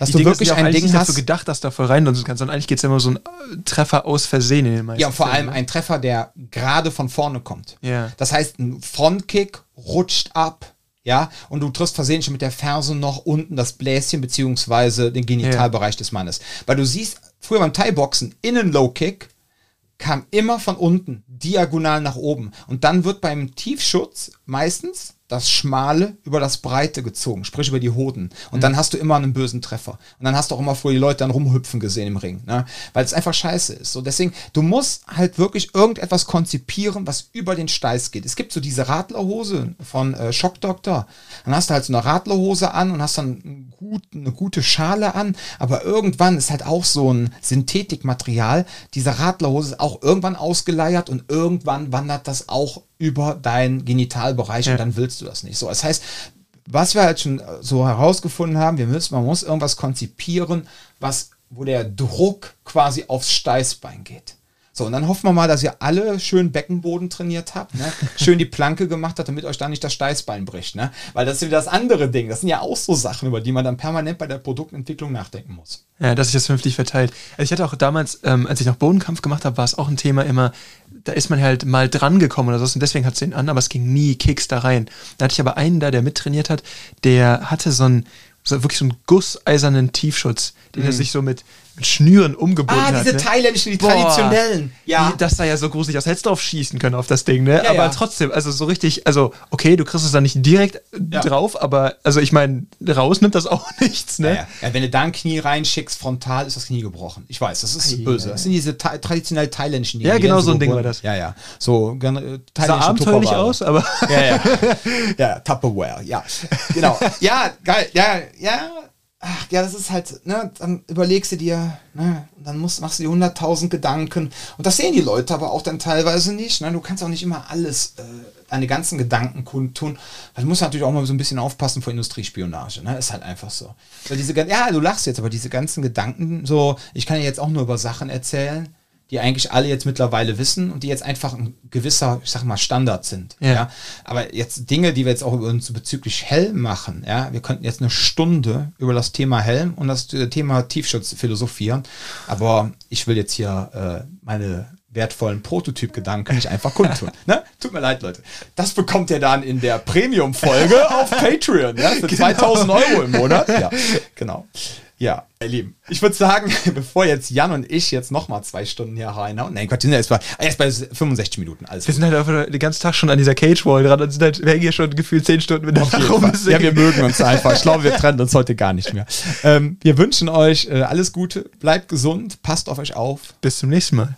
Speaker 2: Dass die du Dinge wirklich ein Ding hast. dafür gedacht, dass du da voll rein kannst, sondern eigentlich geht es immer so ein äh, Treffer aus Versehen in den
Speaker 1: meisten Ja, vor Fällen, allem ne? ein Treffer, der gerade von vorne kommt.
Speaker 2: Ja.
Speaker 1: Das heißt, ein Frontkick rutscht ab ja, und du triffst versehentlich mit der Ferse noch unten das Bläschen beziehungsweise den Genitalbereich ja. des Mannes. Weil du siehst früher beim Thai-Boxen, innen Low-Kick, kam immer von unten, diagonal nach oben. Und dann wird beim Tiefschutz meistens das Schmale über das Breite gezogen, sprich über die Hoden. Und mhm. dann hast du immer einen bösen Treffer. Und dann hast du auch immer vor die Leute dann rumhüpfen gesehen im Ring, ne? weil es einfach scheiße ist. So deswegen, du musst halt wirklich irgendetwas konzipieren, was über den Steiß geht. Es gibt so diese Radlerhose von äh, Shock Doctor. Dann hast du halt so eine Radlerhose an und hast dann gut, eine gute Schale an, aber irgendwann ist halt auch so ein Synthetikmaterial. Diese Radlerhose ist auch irgendwann ausgeleiert und irgendwann wandert das auch über deinen Genitalbereich ja. und dann willst du das nicht. So, das heißt, was wir halt schon so herausgefunden haben, wir müssen, man muss irgendwas konzipieren, was, wo der Druck quasi aufs Steißbein geht. So, und dann hoffen wir mal, dass ihr alle schön Beckenboden trainiert habt, ne? schön die Planke gemacht habt, damit euch da nicht das Steißbein bricht. Ne? Weil das ist wieder das andere Ding. Das sind ja auch so Sachen, über die man dann permanent bei der Produktentwicklung nachdenken muss.
Speaker 2: Ja, dass sich das vernünftig verteilt. Also ich hatte auch damals, ähm, als ich noch Bodenkampf gemacht habe, war es auch ein Thema immer, da ist man halt mal dran gekommen oder so und deswegen hat es den an, aber es ging nie Kicks da rein. Da hatte ich aber einen da, der mittrainiert hat, der hatte so ein so wirklich so einen gusseisernen Tiefschutz, den mm. er sich so mit Schnüren umgebunden hat. Ah,
Speaker 1: diese
Speaker 2: ne?
Speaker 1: thailändischen, die Boah, traditionellen.
Speaker 2: Ja. Die, das sah ja so gruselig aus. Hättest du drauf schießen können auf das Ding, ne? Ja, aber ja. trotzdem, also so richtig, also okay, du kriegst es da nicht direkt ja. drauf, aber also ich meine, raus nimmt das auch nichts, ne?
Speaker 1: Ja, wenn du da ein Knie reinschickst, frontal ist das Knie gebrochen. Ich weiß, das ist böse. Das sind diese ta traditionell thailändischen
Speaker 2: die Ja, genau so ein Ding war das.
Speaker 1: Ja, ja. So,
Speaker 2: äh, Sah abenteuerlich aus, aber.
Speaker 1: ja, ja. ja, Tupperware, ja. Genau. Ja, geil. Ja, ja ach ja, das ist halt, ne, dann überlegst du dir, ne, dann musst, machst du dir 100.000 Gedanken. Und das sehen die Leute aber auch dann teilweise nicht. Ne? Du kannst auch nicht immer alles, äh, deine ganzen Gedanken kundtun. Du musst natürlich auch mal so ein bisschen aufpassen vor Industriespionage. Ne? Ist halt einfach so. Weil diese, ja, du lachst jetzt, aber diese ganzen Gedanken, so, ich kann ja jetzt auch nur über Sachen erzählen die eigentlich alle jetzt mittlerweile wissen und die jetzt einfach ein gewisser, ich sag mal, Standard sind. Ja. ja. Aber jetzt Dinge, die wir jetzt auch über uns bezüglich Helm machen, ja, wir könnten jetzt eine Stunde über das Thema Helm und das Thema Tiefschutz philosophieren. Aber ich will jetzt hier äh, meine wertvollen Prototyp-Gedanken nicht einfach kundtun. ne? Tut mir leid, Leute. Das bekommt ihr dann in der Premium-Folge auf Patreon, ja, für genau. 2000 Euro im Monat. Ja, genau. Ja, ihr Lieben. Ich würde sagen, bevor jetzt Jan und ich jetzt nochmal zwei Stunden hier reinhauen. Nein, Gott, wir sind ja erst bei, erst bei 65 Minuten.
Speaker 2: Also. Wir sind halt einfach den ganzen Tag schon an dieser Cage-Wall dran und sind halt, wir hängen hier schon gefühlt 10 Stunden mit der rum.
Speaker 1: Ja, wir mögen uns einfach. Ich glaube, wir trennen uns heute gar nicht mehr. Ähm, wir wünschen euch äh, alles Gute, bleibt gesund, passt auf euch auf.
Speaker 2: Bis zum nächsten Mal.